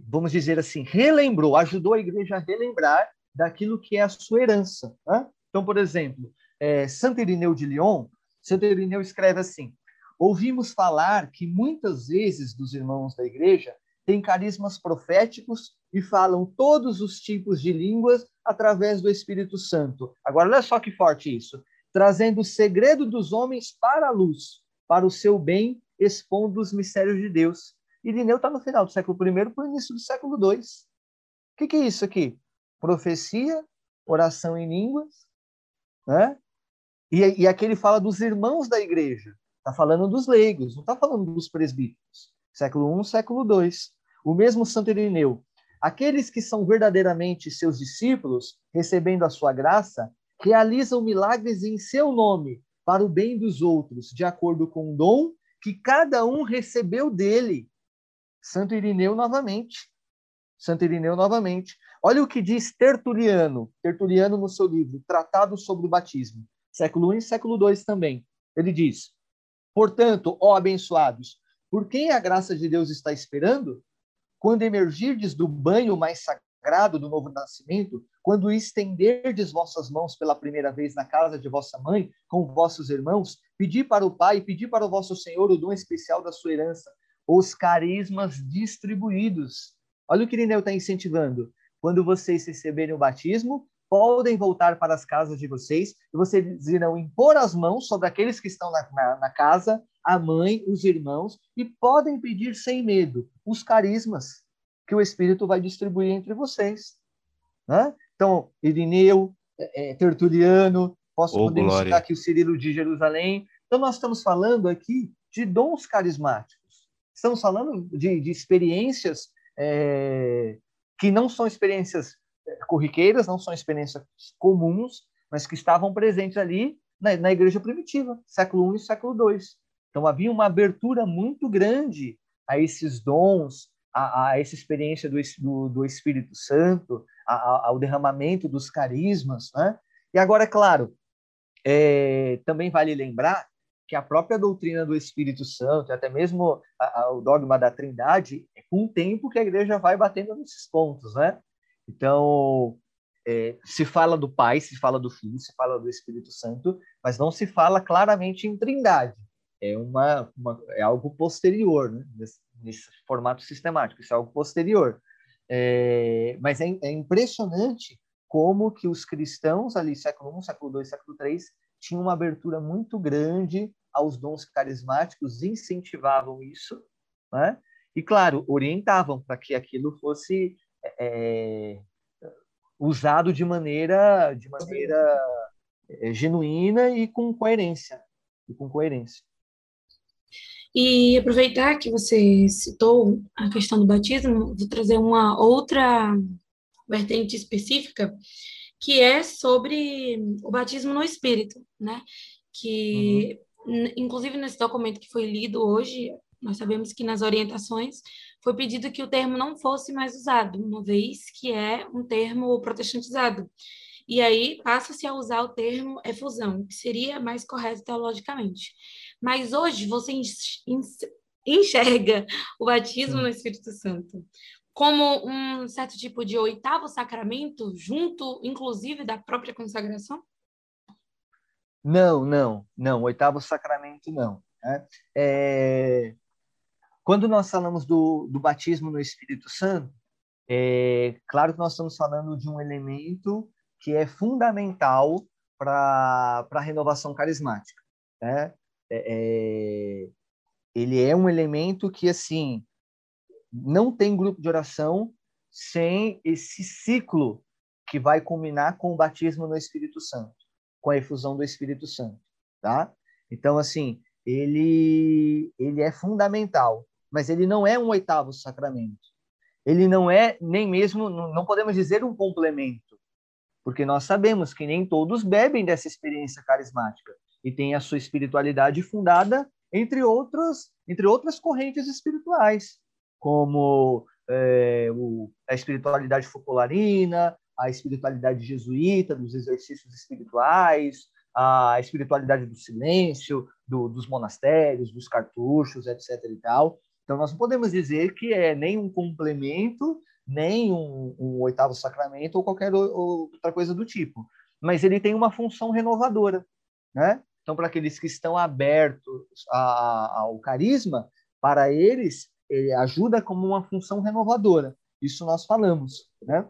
vamos dizer assim, relembrou, ajudou a igreja a relembrar daquilo que é a sua herança. Né? Então, por exemplo, é, Santo Irineu de Lyon, Santo Irineu escreve assim: Ouvimos falar que muitas vezes dos irmãos da igreja têm carismas proféticos e falam todos os tipos de línguas através do Espírito Santo. Agora, olha só que forte isso. Trazendo o segredo dos homens para a luz, para o seu bem, expondo os mistérios de Deus. Irineu está no final do século I para o início do século II. O que, que é isso aqui? Profecia, oração em línguas, né? E, e aqui ele fala dos irmãos da igreja. Está falando dos leigos, não está falando dos presbíteros. Século I, século II. O mesmo Santo Irineu. Aqueles que são verdadeiramente seus discípulos, recebendo a sua graça, realizam milagres em seu nome, para o bem dos outros, de acordo com o dom que cada um recebeu dele. Santo Irineu novamente. Santo Irineu novamente. Olha o que diz Tertuliano, Tertuliano no seu livro Tratado sobre o Batismo, século I e século II também. Ele diz: Portanto, ó abençoados, por quem a graça de Deus está esperando? Quando emergirdes do banho mais sagrado do novo nascimento, quando estenderdes vossas mãos pela primeira vez na casa de vossa mãe, com vossos irmãos, pedi para o Pai, pedi para o vosso Senhor o dom especial da sua herança, os carismas distribuídos. Olha o que Irineu está incentivando. Quando vocês receberem o batismo, podem voltar para as casas de vocês e vocês irão impor as mãos sobre aqueles que estão na, na, na casa, a mãe, os irmãos, e podem pedir sem medo os carismas que o Espírito vai distribuir entre vocês. Né? Então, Irineu, é, é Tertuliano, posso oh, poder citar aqui o Cirilo de Jerusalém. Então, nós estamos falando aqui de dons carismáticos. Estamos falando de, de experiências é, que não são experiências corriqueiras, não são experiências comuns, mas que estavam presentes ali na, na igreja primitiva, século I e século II. Então havia uma abertura muito grande a esses dons, a, a essa experiência do, do, do Espírito Santo, a, a, ao derramamento dos carismas. Né? E agora, é claro, é, também vale lembrar que a própria doutrina do Espírito Santo, até mesmo o dogma da Trindade, é com o tempo que a igreja vai batendo nesses pontos, né? Então, é, se fala do Pai, se fala do Filho, se fala do Espírito Santo, mas não se fala claramente em Trindade. É, uma, uma é algo posterior, né? nesse, nesse, formato sistemático, isso é algo posterior. É, mas é, é impressionante como que os cristãos ali, século I, século II, século III, tinham uma abertura muito grande aos dons carismáticos, incentivavam isso, né? e, claro, orientavam para que aquilo fosse é, usado de maneira, de maneira é, genuína e com coerência. E com coerência. E aproveitar que você citou a questão do batismo, vou trazer uma outra vertente específica, que é sobre o batismo no Espírito, né? Que, uhum. inclusive, nesse documento que foi lido hoje, nós sabemos que nas orientações foi pedido que o termo não fosse mais usado, uma vez que é um termo protestantizado. E aí passa-se a usar o termo efusão, que seria mais correto teologicamente. Mas hoje você enxerga o batismo no Espírito Santo como um certo tipo de oitavo sacramento, junto, inclusive, da própria consagração? Não, não, não. Oitavo sacramento, não. Né? É... Quando nós falamos do, do batismo no Espírito Santo, é claro que nós estamos falando de um elemento que é fundamental para a renovação carismática. Né? É, é, ele é um elemento que, assim, não tem grupo de oração sem esse ciclo que vai culminar com o batismo no Espírito Santo, com a efusão do Espírito Santo, tá? Então, assim, ele, ele é fundamental, mas ele não é um oitavo sacramento. Ele não é nem mesmo, não podemos dizer um complemento, porque nós sabemos que nem todos bebem dessa experiência carismática e tem a sua espiritualidade fundada entre outros, entre outras correntes espirituais como é, o, a espiritualidade focolarina, a espiritualidade jesuíta, dos exercícios espirituais, a espiritualidade do silêncio, do, dos monastérios, dos cartuchos, etc. E tal. Então, nós não podemos dizer que é nem um complemento, nem um, um oitavo sacramento ou qualquer outra coisa do tipo. Mas ele tem uma função renovadora. Né? Então, para aqueles que estão abertos ao carisma, para eles, ele ajuda como uma função renovadora. Isso nós falamos, né?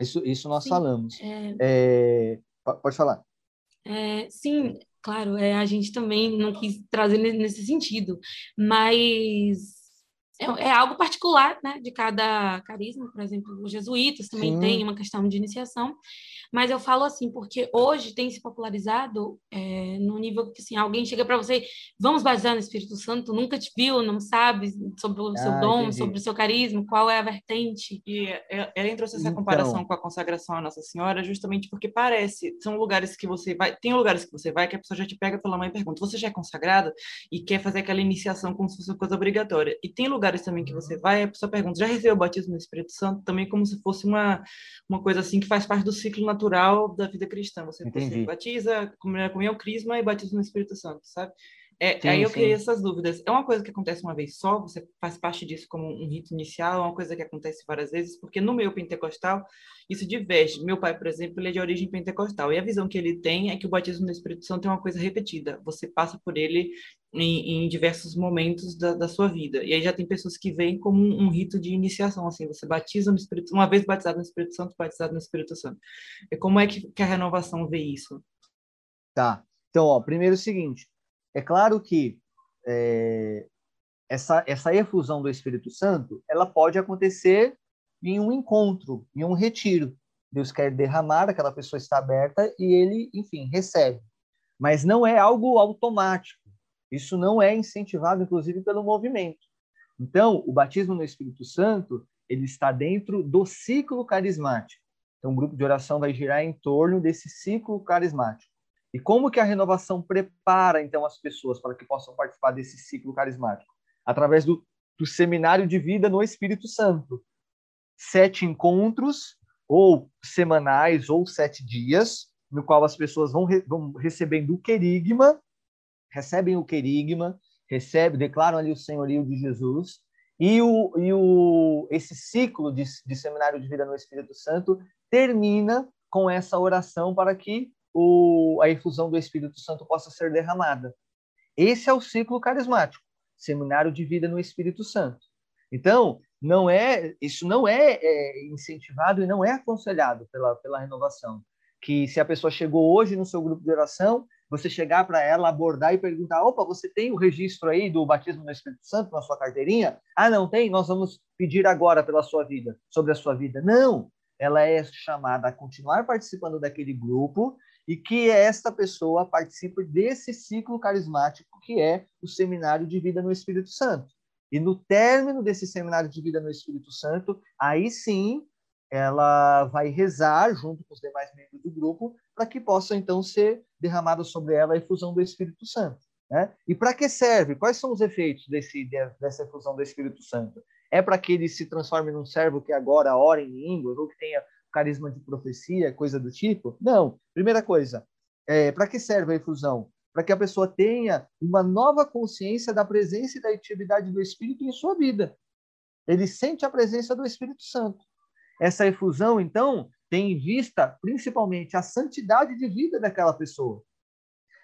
Isso, isso nós sim, falamos. É... É... Pode falar. É, sim, claro, é, a gente também não quis trazer nesse sentido, mas é, é, algo particular, né, de cada carisma, por exemplo, os jesuítas também Sim. têm uma questão de iniciação, mas eu falo assim, porque hoje tem se popularizado é, no nível que, assim, alguém chega para você, vamos batizar no Espírito Santo, nunca te viu, não sabe sobre o seu ah, dom, entendi. sobre o seu carisma, qual é a vertente. E ela trouxe essa então... comparação com a consagração à Nossa Senhora, justamente porque parece, são lugares que você vai, tem lugares que você vai que a pessoa já te pega pela mão e pergunta, você já é consagrada? E quer fazer aquela iniciação como se fosse uma coisa obrigatória. E tem lugares lugares também que você vai, a pessoa pergunta, já recebeu o batismo no Espírito Santo? Também como se fosse uma, uma coisa assim que faz parte do ciclo natural da vida cristã. Você, você batiza, comunhão, crisma e batismo no Espírito Santo, sabe? É, sim, aí eu criei essas dúvidas. É uma coisa que acontece uma vez só? Você faz parte disso como um rito inicial? É uma coisa que acontece várias vezes? Porque no meio pentecostal, isso diverge. Meu pai, por exemplo, ele é de origem pentecostal. E a visão que ele tem é que o batismo no Espírito Santo é uma coisa repetida. Você passa por ele em, em diversos momentos da, da, sua vida. E aí já tem pessoas que veem como um, um, rito de iniciação, assim, você batiza no Espírito uma vez batizado no Espírito Santo, batizado no Espírito Santo. E como é que, que a renovação vê isso? Tá. Então, ó, primeiro é o seguinte, é claro que é, essa, essa efusão do Espírito Santo, ela pode acontecer em um encontro, em um retiro. Deus quer derramar, aquela pessoa está aberta e ele, enfim, recebe. Mas não é algo automático. Isso não é incentivado, inclusive, pelo movimento. Então, o batismo no Espírito Santo, ele está dentro do ciclo carismático. Então, o grupo de oração vai girar em torno desse ciclo carismático. E como que a renovação prepara, então, as pessoas para que possam participar desse ciclo carismático? Através do, do seminário de vida no Espírito Santo. Sete encontros, ou semanais, ou sete dias, no qual as pessoas vão, re, vão recebendo o querigma, recebem o querigma, recebem, declaram ali o senhorio de Jesus, e, o, e o, esse ciclo de, de seminário de vida no Espírito Santo termina com essa oração para que o, a infusão do Espírito Santo possa ser derramada. Esse é o ciclo carismático, seminário de vida no Espírito Santo. Então, não é isso não é, é, incentivado e não é aconselhado pela, pela renovação. Que se a pessoa chegou hoje no seu grupo de oração, você chegar para ela, abordar e perguntar: opa, você tem o registro aí do batismo no Espírito Santo na sua carteirinha? Ah, não tem? Nós vamos pedir agora pela sua vida, sobre a sua vida. Não! Ela é chamada a continuar participando daquele grupo e que esta pessoa participe desse ciclo carismático que é o seminário de vida no Espírito Santo. E no término desse seminário de vida no Espírito Santo, aí sim ela vai rezar junto com os demais membros do grupo para que possa então ser derramada sobre ela a efusão do Espírito Santo. Né? E para que serve? Quais são os efeitos desse, dessa efusão do Espírito Santo? É para que ele se transforme num servo que agora ora em línguas ou que tenha carisma de profecia, coisa do tipo? Não. Primeira coisa, é, para que serve a efusão? Para que a pessoa tenha uma nova consciência da presença e da atividade do Espírito em sua vida. Ele sente a presença do Espírito Santo. Essa efusão, então, tem em vista principalmente a santidade de vida daquela pessoa.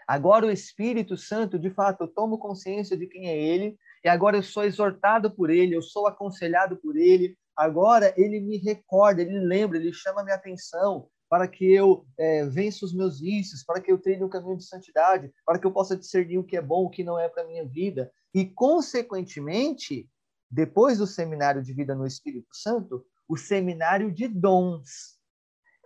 Agora o Espírito Santo, de fato, eu tomo consciência de quem é ele, e agora eu sou exortado por ele, eu sou aconselhado por ele, Agora ele me recorda, ele lembra, ele chama minha atenção para que eu é, vença os meus vícios, para que eu treine o caminho de santidade, para que eu possa discernir o que é bom, o que não é para minha vida. E, consequentemente, depois do seminário de vida no Espírito Santo, o seminário de dons.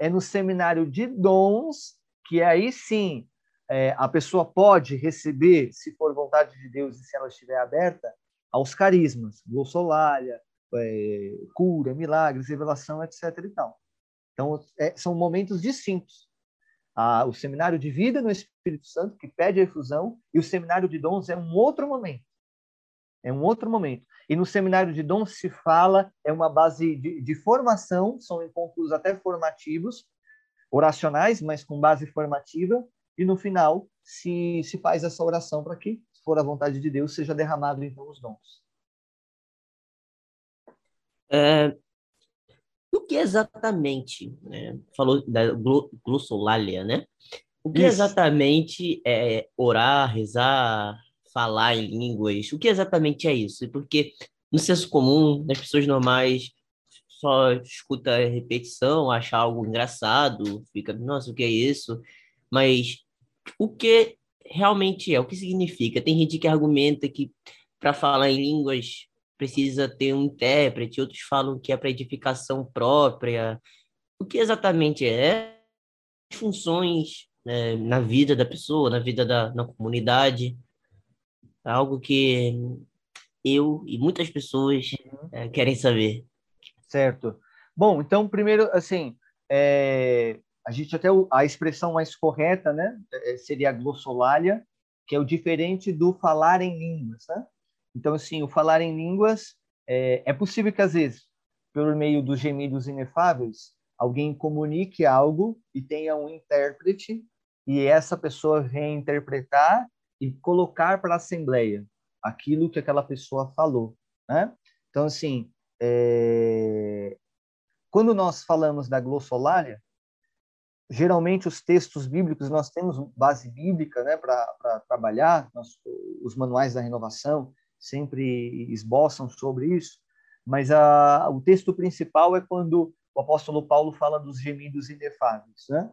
É no seminário de dons que aí sim é, a pessoa pode receber, se for vontade de Deus e se ela estiver aberta, aos carismas, glossolalia, é, cura, milagres, revelação, etc. E tal. Então, é, são momentos distintos. Ah, o seminário de vida no Espírito Santo, que pede a efusão, e o seminário de dons é um outro momento. É um outro momento. E no seminário de dons se fala, é uma base de, de formação, são encontros até formativos, oracionais, mas com base formativa, e no final se, se faz essa oração para que, se for a vontade de Deus, seja derramado então os dons. É, o que exatamente, né? Falou da glossolalia, né? O que Isso. exatamente é orar, rezar, falar em línguas? O que exatamente é isso? Porque no senso comum, das pessoas normais, só escuta repetição, acha algo engraçado, fica, nossa, o que é isso? Mas o que realmente é? O que significa? Tem gente que argumenta que para falar em línguas precisa ter um intérprete, outros falam que é para edificação própria. O que exatamente é? As funções né, na vida da pessoa, na vida da na comunidade. Algo que eu e muitas pessoas uhum. é, querem saber. Certo. Bom, então, primeiro, assim, é, a gente até a expressão mais correta, né, é, seria a glossolalia, que é o diferente do falar em línguas, né? Então, assim, o falar em línguas é, é possível que, às vezes, por meio dos gemidos inefáveis, alguém comunique algo e tenha um intérprete e essa pessoa venha interpretar e colocar para a assembleia aquilo que aquela pessoa falou, né? Então, assim, é... quando nós falamos da glossolalia, geralmente os textos bíblicos nós temos base bíblica, né, para trabalhar, nós, os manuais da renovação, sempre esboçam sobre isso, mas a, o texto principal é quando o apóstolo Paulo fala dos gemidos inefáveis, né?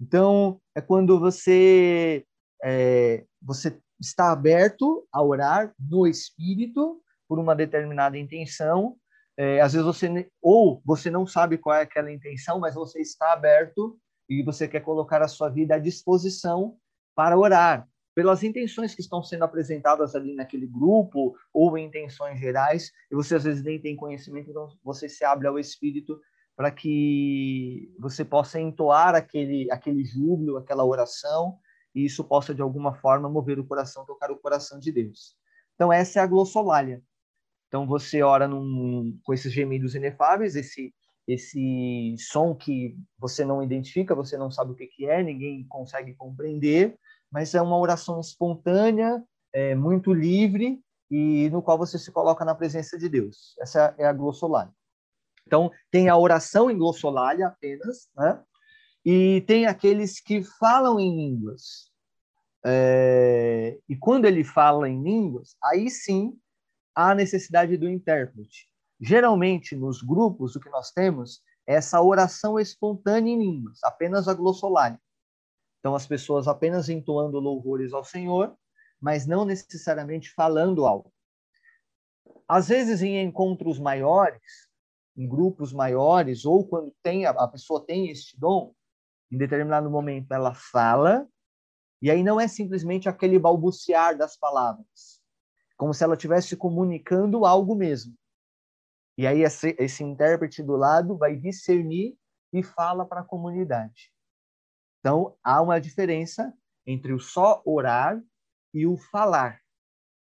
Então, é quando você é, você está aberto a orar no Espírito por uma determinada intenção. É, às vezes você ou você não sabe qual é aquela intenção, mas você está aberto e você quer colocar a sua vida à disposição para orar pelas intenções que estão sendo apresentadas ali naquele grupo ou intenções gerais, e você às vezes nem tem conhecimento, então você se abre ao Espírito para que você possa entoar aquele, aquele júbilo, aquela oração, e isso possa de alguma forma mover o coração, tocar o coração de Deus. Então essa é a glossolalia. Então você ora num, com esses gemidos inefáveis, esse esse som que você não identifica, você não sabe o que, que é, ninguém consegue compreender, mas é uma oração espontânea, é, muito livre e no qual você se coloca na presença de Deus. Essa é a glossolalia. Então, tem a oração em glossolalia apenas, né? E tem aqueles que falam em línguas. É, e quando ele fala em línguas, aí sim há necessidade do intérprete. Geralmente, nos grupos, o que nós temos é essa oração espontânea em línguas, apenas a glossolalia. Então, as pessoas apenas entoando louvores ao Senhor, mas não necessariamente falando algo. Às vezes, em encontros maiores, em grupos maiores, ou quando tem a pessoa tem este dom, em determinado momento ela fala, e aí não é simplesmente aquele balbuciar das palavras, como se ela estivesse comunicando algo mesmo. E aí esse, esse intérprete do lado vai discernir e fala para a comunidade. Então, há uma diferença entre o só orar e o falar,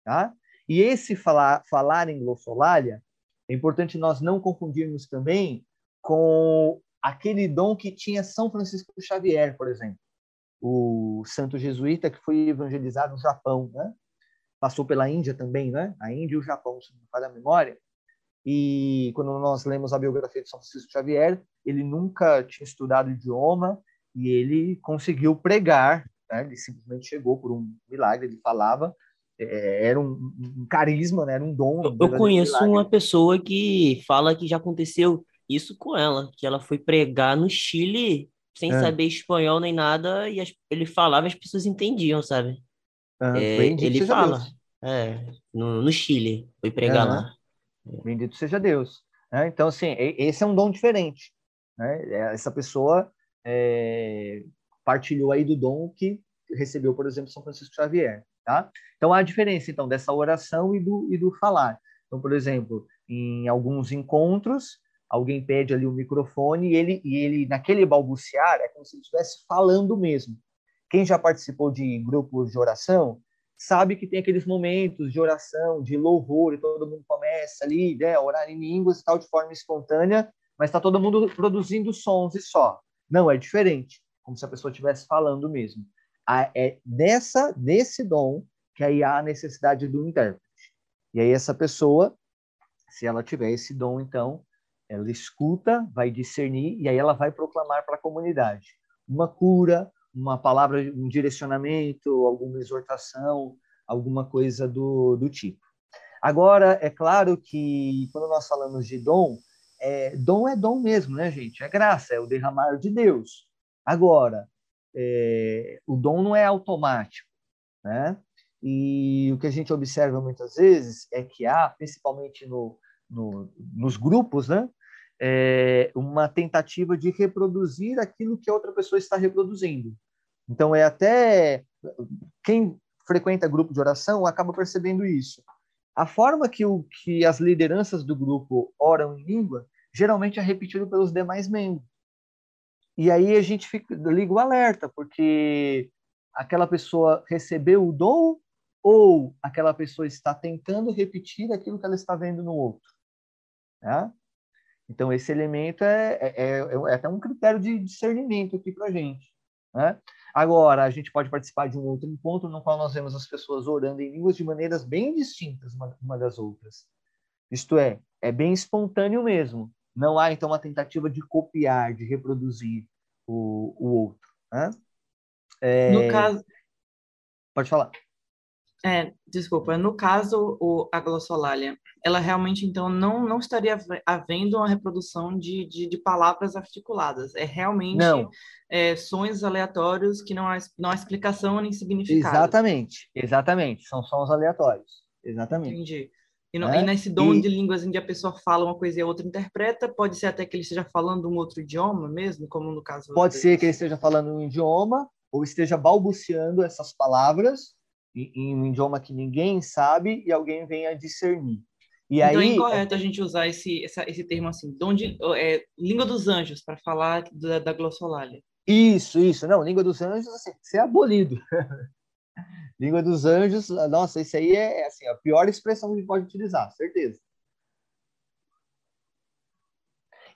tá? E esse falar, falar em glossolalia, é importante nós não confundirmos também com aquele dom que tinha São Francisco Xavier, por exemplo, o santo jesuíta que foi evangelizar no Japão, né? Passou pela Índia também, né? A Índia e o Japão, se não me falha a memória. E quando nós lemos a biografia de São Francisco Xavier, ele nunca tinha estudado idioma e ele conseguiu pregar. Né? Ele simplesmente chegou por um milagre, ele falava. É, era um, um, carisma, né? era um dom. Um eu conheço milagre. uma pessoa que fala que já aconteceu isso com ela, que ela foi pregar no Chile sem é. saber espanhol nem nada e as, ele falava e as pessoas entendiam, sabe? Ah, é, ele fala, é, no, no Chile, foi pregar lá. Bendito seja Deus. Né? Então, assim, esse é um dom diferente. Né? É, essa pessoa é, partilhou aí do dom que recebeu, por exemplo, São Francisco Xavier. Tá? Então, há a diferença então dessa oração e do, e do falar. Então, por exemplo, em alguns encontros, alguém pede ali o microfone e ele, e ele, naquele balbuciar, é como se ele estivesse falando mesmo. Quem já participou de grupos de oração sabe que tem aqueles momentos de oração, de louvor, e todo mundo começa ali, né, a orar em línguas e tal, de forma espontânea, mas está todo mundo produzindo sons e só. Não, é diferente, como se a pessoa estivesse falando mesmo. É nessa, nesse dom que aí há a necessidade do intérprete. E aí essa pessoa, se ela tiver esse dom, então, ela escuta, vai discernir, e aí ela vai proclamar para a comunidade uma cura, uma palavra, um direcionamento, alguma exortação, alguma coisa do, do tipo. Agora, é claro que quando nós falamos de dom, é, dom é dom mesmo, né, gente? É graça, é o derramar de Deus. Agora, é, o dom não é automático, né? E o que a gente observa muitas vezes é que há, principalmente no, no, nos grupos, né? É uma tentativa de reproduzir aquilo que a outra pessoa está reproduzindo. Então, é até quem frequenta grupo de oração acaba percebendo isso. A forma que, o, que as lideranças do grupo oram em língua geralmente é repetido pelos demais membros. E aí a gente fica, liga o alerta, porque aquela pessoa recebeu o dom ou aquela pessoa está tentando repetir aquilo que ela está vendo no outro. Né? Então, esse elemento é, é, é, é até um critério de discernimento aqui para a gente. Né? Agora, a gente pode participar de um outro encontro no qual nós vemos as pessoas orando em línguas de maneiras bem distintas uma, uma das outras. Isto é, é bem espontâneo mesmo. Não há, então, uma tentativa de copiar, de reproduzir o, o outro. Né? É... No caso... Pode falar. É, desculpa, no caso, o, a glossolalia, ela realmente, então, não, não estaria havendo uma reprodução de, de, de palavras articuladas. É realmente é, sons aleatórios que não há, não há explicação nem significado. Exatamente, exatamente. São sons aleatórios. Exatamente. Entendi. E, no, é? e nesse dom e... de línguas em que a pessoa fala uma coisa e a outra interpreta, pode ser até que ele esteja falando um outro idioma mesmo, como no caso... Pode ser que ele esteja falando um idioma ou esteja balbuciando essas palavras em um idioma que ninguém sabe e alguém venha discernir. E então é aí, é incorreto a gente usar esse, essa, esse termo assim, de, é, língua dos anjos, para falar da, da glossolalia. Isso, isso. Não, língua dos anjos, assim, ser abolido. língua dos anjos, nossa, isso aí é assim, a pior expressão que a gente pode utilizar, certeza.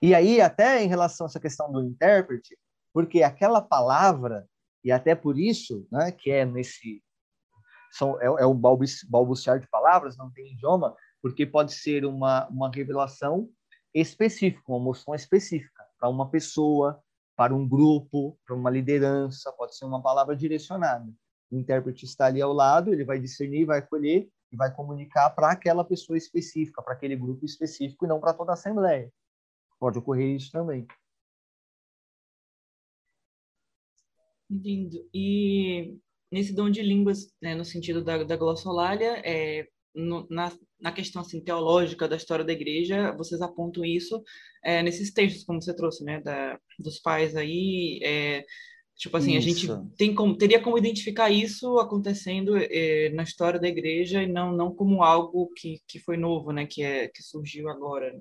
E aí, até em relação a essa questão do intérprete, porque aquela palavra, e até por isso, né, que é nesse são, é, é o balbuciar de palavras, não tem idioma, porque pode ser uma, uma revelação específica, uma moção específica para uma pessoa, para um grupo, para uma liderança, pode ser uma palavra direcionada. O intérprete está ali ao lado, ele vai discernir, vai acolher e vai comunicar para aquela pessoa específica, para aquele grupo específico e não para toda a assembleia. Pode ocorrer isso também. Entendo. E nesse dom de línguas, né, no sentido da, da glossolalia, é, no, na, na questão assim, teológica da história da igreja, vocês apontam isso é, nesses textos, como você trouxe, né, da, dos pais aí, é, Tipo assim, isso. a gente tem como, teria como identificar isso acontecendo é, na história da igreja e não, não como algo que, que foi novo, né? Que, é, que surgiu agora.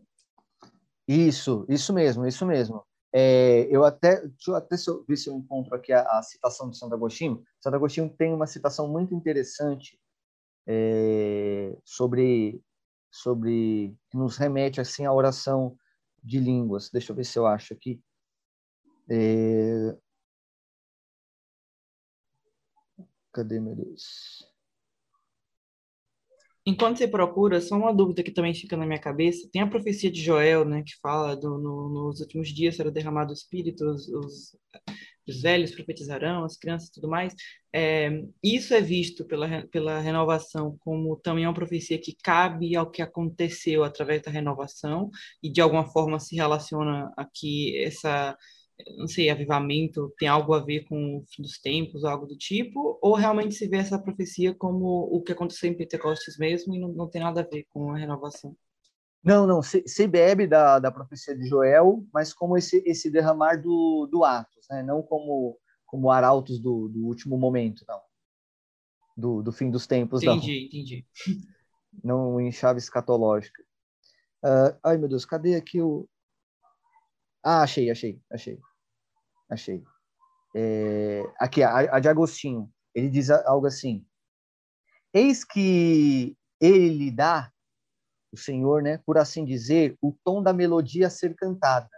Isso, isso mesmo, isso mesmo. É, eu até, deixa eu até ver se eu encontro aqui a, a, citação de Santo Agostinho. Santo Agostinho tem uma citação muito interessante é, sobre, sobre, que nos remete assim à oração de línguas. Deixa eu ver se eu acho aqui. É, Cadê, meu Deus? Enquanto você procura, só uma dúvida que também fica na minha cabeça. Tem a profecia de Joel, né, que fala do, no, nos últimos dias será derramado o Espírito, os, os, os, velhos profetizarão, as crianças e tudo mais. É, isso é visto pela, pela renovação como também uma profecia que cabe ao que aconteceu através da renovação e de alguma forma se relaciona aqui essa não sei, avivamento tem algo a ver com o fim dos tempos, algo do tipo, ou realmente se vê essa profecia como o que aconteceu em Pentecostes mesmo e não, não tem nada a ver com a renovação? Não, não, se, se bebe da, da profecia de Joel, mas como esse, esse derramar do, do Atos, né? não como, como arautos do, do último momento, não. Do, do fim dos tempos, entendi, não. Entendi, entendi. Não em chave escatológica. Uh, ai, meu Deus, cadê aqui o... Ah, achei, achei, achei achei. É, aqui, a, a de Agostinho. Ele diz algo assim: Eis que ele lhe dá, o Senhor, né, por assim dizer, o tom da melodia a ser cantada.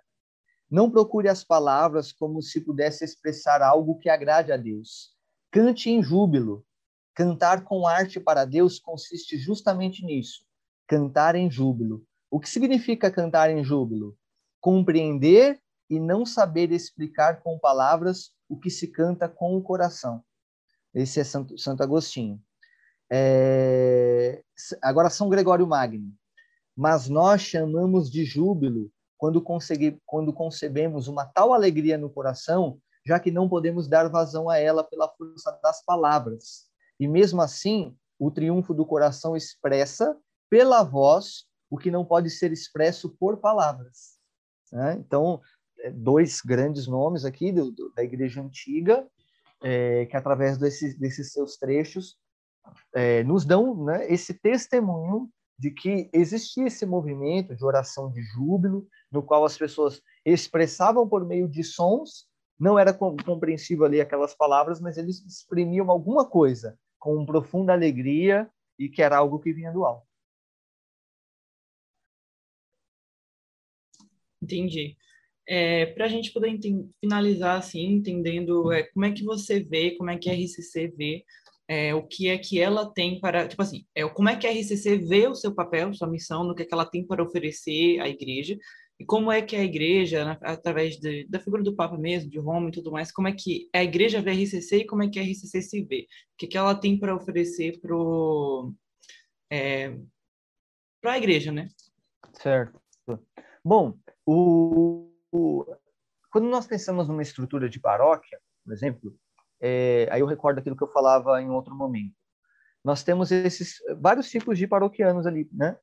Não procure as palavras como se pudesse expressar algo que agrade a Deus. Cante em júbilo. Cantar com arte para Deus consiste justamente nisso. Cantar em júbilo. O que significa cantar em júbilo? Compreender e não saber explicar com palavras o que se canta com o coração. Esse é Santo, Santo Agostinho. É... Agora, São Gregório Magno. Mas nós chamamos de júbilo quando, consegui... quando concebemos uma tal alegria no coração, já que não podemos dar vazão a ela pela força das palavras. E mesmo assim, o triunfo do coração expressa pela voz o que não pode ser expresso por palavras. Né? Então, dois grandes nomes aqui do, do, da Igreja Antiga, é, que através desses, desses seus trechos é, nos dão né, esse testemunho de que existia esse movimento de oração de júbilo, no qual as pessoas expressavam por meio de sons, não era compreensível ali aquelas palavras, mas eles exprimiam alguma coisa com profunda alegria e que era algo que vinha do alto. Entendi é, para a gente poder finalizar assim, entendendo é, como é que você vê, como é que a RCC vê é, o que é que ela tem para, tipo assim, é, como é que a RCC vê o seu papel, sua missão, no que é que ela tem para oferecer à igreja, e como é que a igreja, através de, da figura do Papa mesmo, de Roma e tudo mais, como é que a igreja vê a RCC e como é que a RCC se vê, o que, é que ela tem para oferecer para é, a igreja, né? Certo. Bom, o, quando nós pensamos numa estrutura de paróquia, por exemplo, é, aí eu recordo aquilo que eu falava em outro momento. Nós temos esses vários tipos de paroquianos ali, né?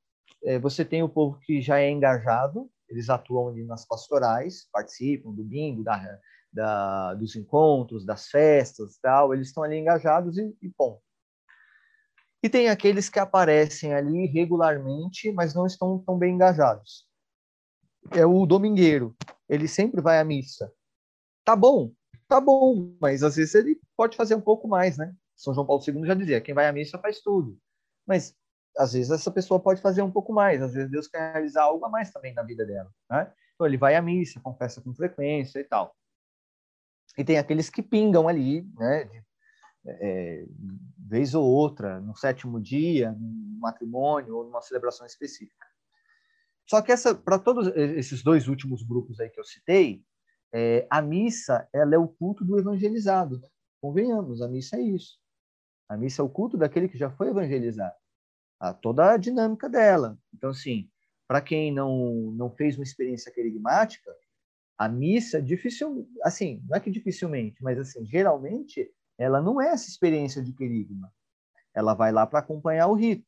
É, você tem o povo que já é engajado, eles atuam ali nas pastorais, participam do bingo, da, da, dos encontros, das festas, tal. Eles estão ali engajados e, e ponto. E tem aqueles que aparecem ali regularmente, mas não estão tão bem engajados é o domingueiro. Ele sempre vai à missa. Tá bom, tá bom, mas às vezes ele pode fazer um pouco mais, né? São João Paulo II já dizia: quem vai à missa faz tudo. Mas às vezes essa pessoa pode fazer um pouco mais, às vezes Deus quer realizar algo a mais também na vida dela, né? Então ele vai à missa, confessa com frequência e tal. E tem aqueles que pingam ali, né? De, é, vez ou outra, no sétimo dia, num matrimônio ou numa celebração específica. Só que essa, para todos esses dois últimos grupos aí que eu citei, é, a missa ela é o culto do evangelizado. Né? Convenhamos, a missa é isso. A missa é o culto daquele que já foi evangelizado. a toda a dinâmica dela. Então, assim, para quem não, não fez uma experiência querigmática, a missa difícil, assim, não é que dificilmente, mas assim, geralmente ela não é essa experiência de querigma. Ela vai lá para acompanhar o rito.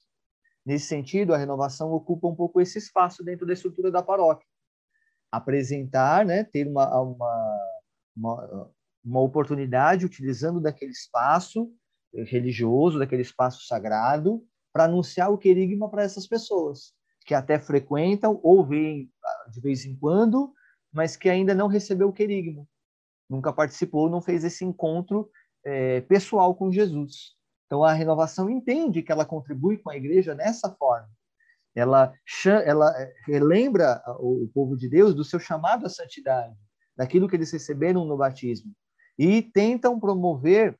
Nesse sentido, a renovação ocupa um pouco esse espaço dentro da estrutura da paróquia. Apresentar, né, ter uma, uma, uma, uma oportunidade utilizando daquele espaço religioso, daquele espaço sagrado, para anunciar o querigma para essas pessoas que até frequentam ou veem ah, de vez em quando, mas que ainda não recebeu o querigma, nunca participou, não fez esse encontro é, pessoal com Jesus. Então a renovação entende que ela contribui com a igreja nessa forma. Ela, ela eh, relembra o povo de Deus do seu chamado à santidade, daquilo que eles receberam no batismo, e tentam promover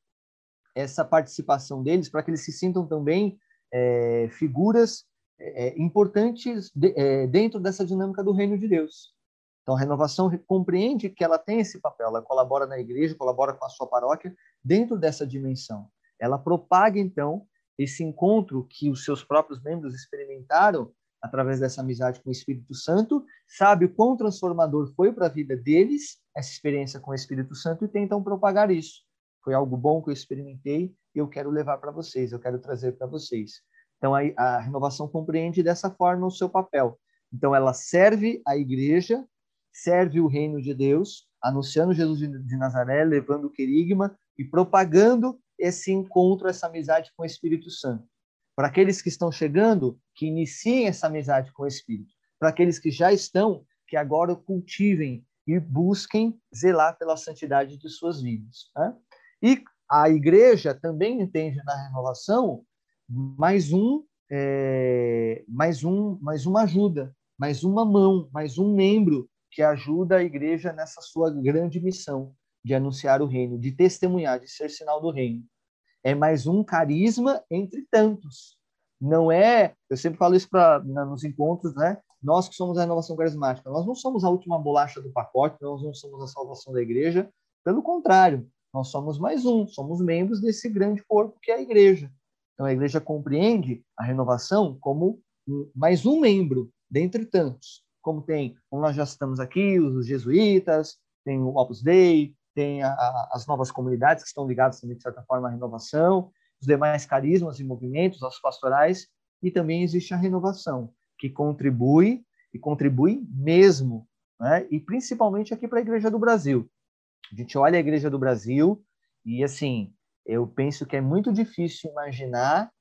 essa participação deles para que eles se sintam também é, figuras é, importantes de, é, dentro dessa dinâmica do reino de Deus. Então, a renovação compreende que ela tem esse papel, ela colabora na igreja, colabora com a sua paróquia dentro dessa dimensão. Ela propaga, então, esse encontro que os seus próprios membros experimentaram através dessa amizade com o Espírito Santo, sabe o quão transformador foi para a vida deles essa experiência com o Espírito Santo e tentam propagar isso. Foi algo bom que eu experimentei e eu quero levar para vocês, eu quero trazer para vocês. Então, a, a renovação compreende dessa forma o seu papel. Então, ela serve a igreja, serve o reino de Deus, anunciando Jesus de Nazaré, levando o querigma e propagando esse encontro, essa amizade com o Espírito Santo. Para aqueles que estão chegando, que iniciem essa amizade com o Espírito. Para aqueles que já estão, que agora cultivem e busquem zelar pela santidade de suas vidas. Né? E a igreja também entende na renovação mais um, é, mais um, mais uma ajuda, mais uma mão, mais um membro que ajuda a igreja nessa sua grande missão de anunciar o reino, de testemunhar, de ser sinal do reino. É mais um carisma entre tantos. Não é, eu sempre falo isso para nos encontros, né? Nós que somos a renovação carismática, nós não somos a última bolacha do pacote, nós não somos a salvação da igreja, pelo contrário, nós somos mais um, somos membros desse grande corpo que é a igreja. Então, a igreja compreende a renovação como mais um membro, dentre tantos. Como tem, como nós já estamos aqui, os jesuítas, tem o Opus Dei, tem a, a, as novas comunidades que estão ligadas também, de certa forma, à renovação, os demais carismas e movimentos, os pastorais, e também existe a renovação, que contribui, e contribui mesmo, né? e principalmente aqui para a Igreja do Brasil. A gente olha a Igreja do Brasil e, assim, eu penso que é muito difícil imaginar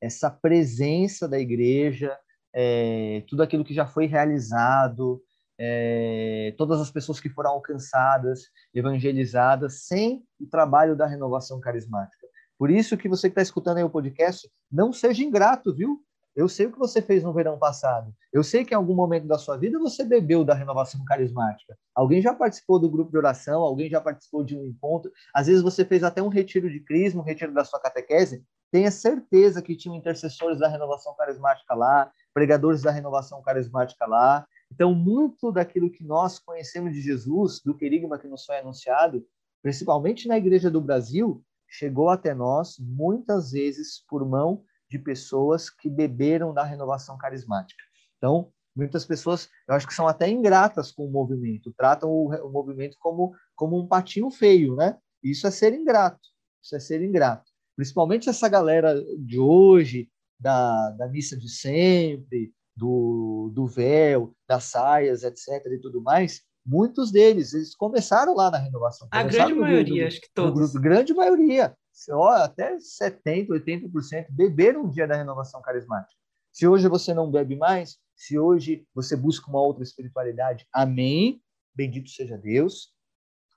essa presença da igreja, é, tudo aquilo que já foi realizado, é, todas as pessoas que foram alcançadas, evangelizadas, sem o trabalho da renovação carismática. Por isso que você que está escutando aí o podcast, não seja ingrato, viu? Eu sei o que você fez no verão passado. Eu sei que em algum momento da sua vida você bebeu da renovação carismática. Alguém já participou do grupo de oração, alguém já participou de um encontro. Às vezes você fez até um retiro de crisma, um retiro da sua catequese. Tenha certeza que tinham intercessores da renovação carismática lá, pregadores da renovação carismática lá. Então, muito daquilo que nós conhecemos de Jesus, do querigma que nos foi anunciado, principalmente na Igreja do Brasil, chegou até nós muitas vezes por mão de pessoas que beberam da renovação carismática. Então, muitas pessoas, eu acho que são até ingratas com o movimento, tratam o, o movimento como, como um patinho feio, né? Isso é ser ingrato, isso é ser ingrato. Principalmente essa galera de hoje, da, da missa de sempre, do, do véu, das saias, etc. e tudo mais, muitos deles, eles começaram lá na renovação. A grande maioria, acho que todos. Grupo, grande maioria ó, até 70%, 80% beberam um dia da renovação carismática. Se hoje você não bebe mais, se hoje você busca uma outra espiritualidade, amém, bendito seja Deus,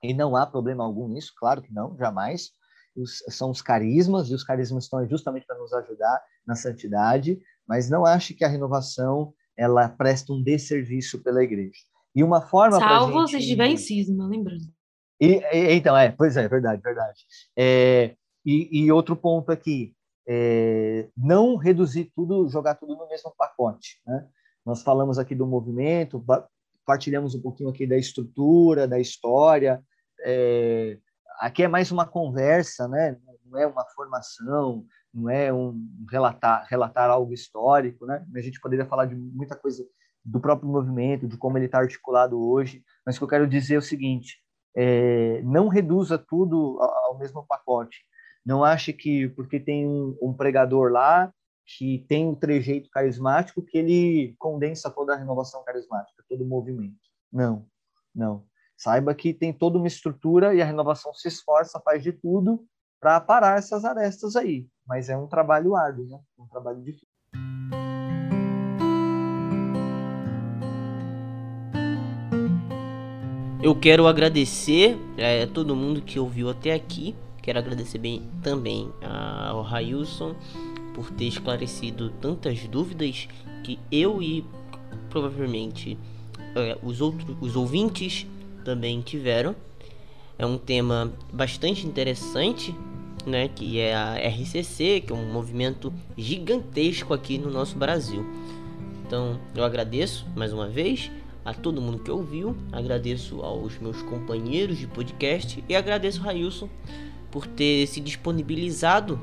e não há problema algum nisso, claro que não, jamais. Os, são os carismas, e os carismas estão justamente para nos ajudar na santidade, mas não ache que a renovação ela presta um desserviço pela igreja. E uma forma Salvo gente... se estiver em cisma, lembrando. E, e, então, é, pois é, verdade, verdade. É, e, e outro ponto aqui, é, não reduzir tudo, jogar tudo no mesmo pacote. Né? Nós falamos aqui do movimento, partilhamos um pouquinho aqui da estrutura, da história. É, aqui é mais uma conversa, né? não é uma formação, não é um relatar, relatar algo histórico, né? A gente poderia falar de muita coisa do próprio movimento, de como ele está articulado hoje, mas o que eu quero dizer é o seguinte: é, não reduza tudo ao, mesmo pacote. Não ache que porque tem um, um pregador lá que tem um trejeito carismático que ele condensa toda a renovação carismática, todo o movimento. Não, não. Saiba que tem toda uma estrutura e a renovação se esforça, faz de tudo para parar essas arestas aí. Mas é um trabalho árduo, né? um trabalho difícil. Eu quero agradecer é, a todo mundo que ouviu até aqui. Quero agradecer bem também ao Railson por ter esclarecido tantas dúvidas que eu e provavelmente é, os outros os ouvintes também tiveram. É um tema bastante interessante, né, que é a RCC, que é um movimento gigantesco aqui no nosso Brasil. Então, eu agradeço mais uma vez a todo mundo que ouviu, agradeço aos meus companheiros de podcast e agradeço o Railson por ter se disponibilizado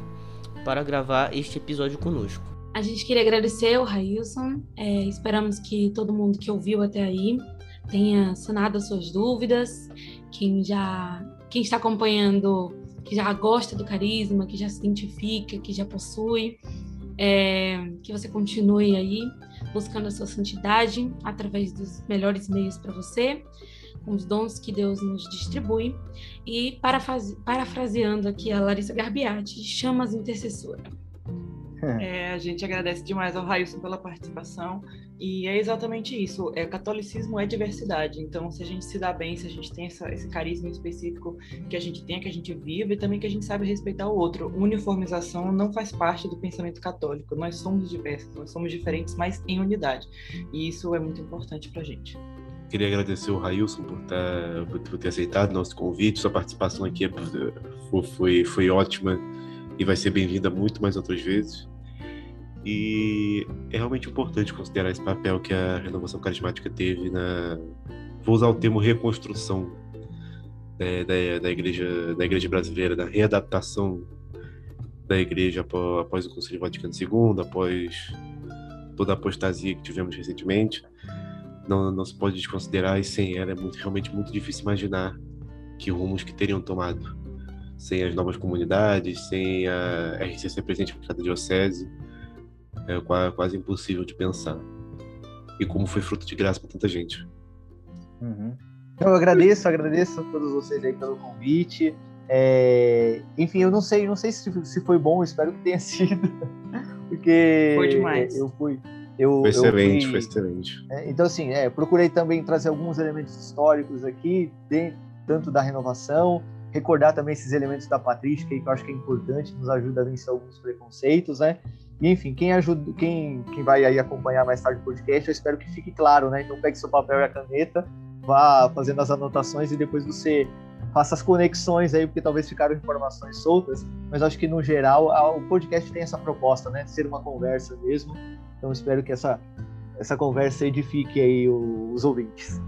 para gravar este episódio conosco. A gente queria agradecer ao Railson, é, esperamos que todo mundo que ouviu até aí tenha sanado as suas dúvidas, quem já quem está acompanhando, que já gosta do carisma, que já se identifica, que já possui, é, que você continue aí buscando a sua santidade através dos melhores meios para você, com os dons que Deus nos distribui. E parafraseando aqui a Larissa Garbiati, chamas intercessora. É, a gente agradece demais ao Railson pela participação e é exatamente isso. É, catolicismo é diversidade. Então, se a gente se dá bem, se a gente tem essa, esse carisma específico que a gente tem, que a gente vive, e também que a gente sabe respeitar o outro. Uniformização não faz parte do pensamento católico. Nós somos diversos, nós somos diferentes, mas em unidade. E isso é muito importante para a gente. Queria agradecer o Railson por, tá, por ter aceitado nosso convite. Sua participação aqui é, foi, foi, foi ótima e vai ser bem-vinda muito mais outras vezes. E é realmente importante considerar esse papel que a renovação carismática teve na. Vou usar o termo reconstrução né, da, da, igreja, da igreja brasileira, da readaptação da igreja após, após o Concílio Vaticano II, após toda a apostasia que tivemos recentemente. Não, não se pode desconsiderar, e sem ela é muito, realmente muito difícil imaginar que rumos que teriam tomado. Sem as novas comunidades, sem a RCC presente em cada diocese é quase impossível de pensar. E como foi fruto de graça para tanta gente. Uhum. Eu agradeço, agradeço a todos vocês aí pelo convite. É... Enfim, eu não sei, não sei se, se foi bom, espero que tenha sido, porque foi demais. Eu fui, eu, foi excelente, fui... foi excelente. É, então, assim, é, procurei também trazer alguns elementos históricos aqui, de, tanto da renovação, recordar também esses elementos da patrística, que eu acho que é importante, nos ajuda a vencer alguns preconceitos, né? E, enfim, quem ajuda, quem, quem vai aí acompanhar mais tarde o podcast, eu espero que fique claro, né? Então pegue seu papel e a caneta, vá fazendo as anotações e depois você faça as conexões aí, porque talvez ficaram informações soltas, mas acho que no geral a, o podcast tem essa proposta, né? Ser uma conversa mesmo. Então espero que essa, essa conversa edifique aí os ouvintes.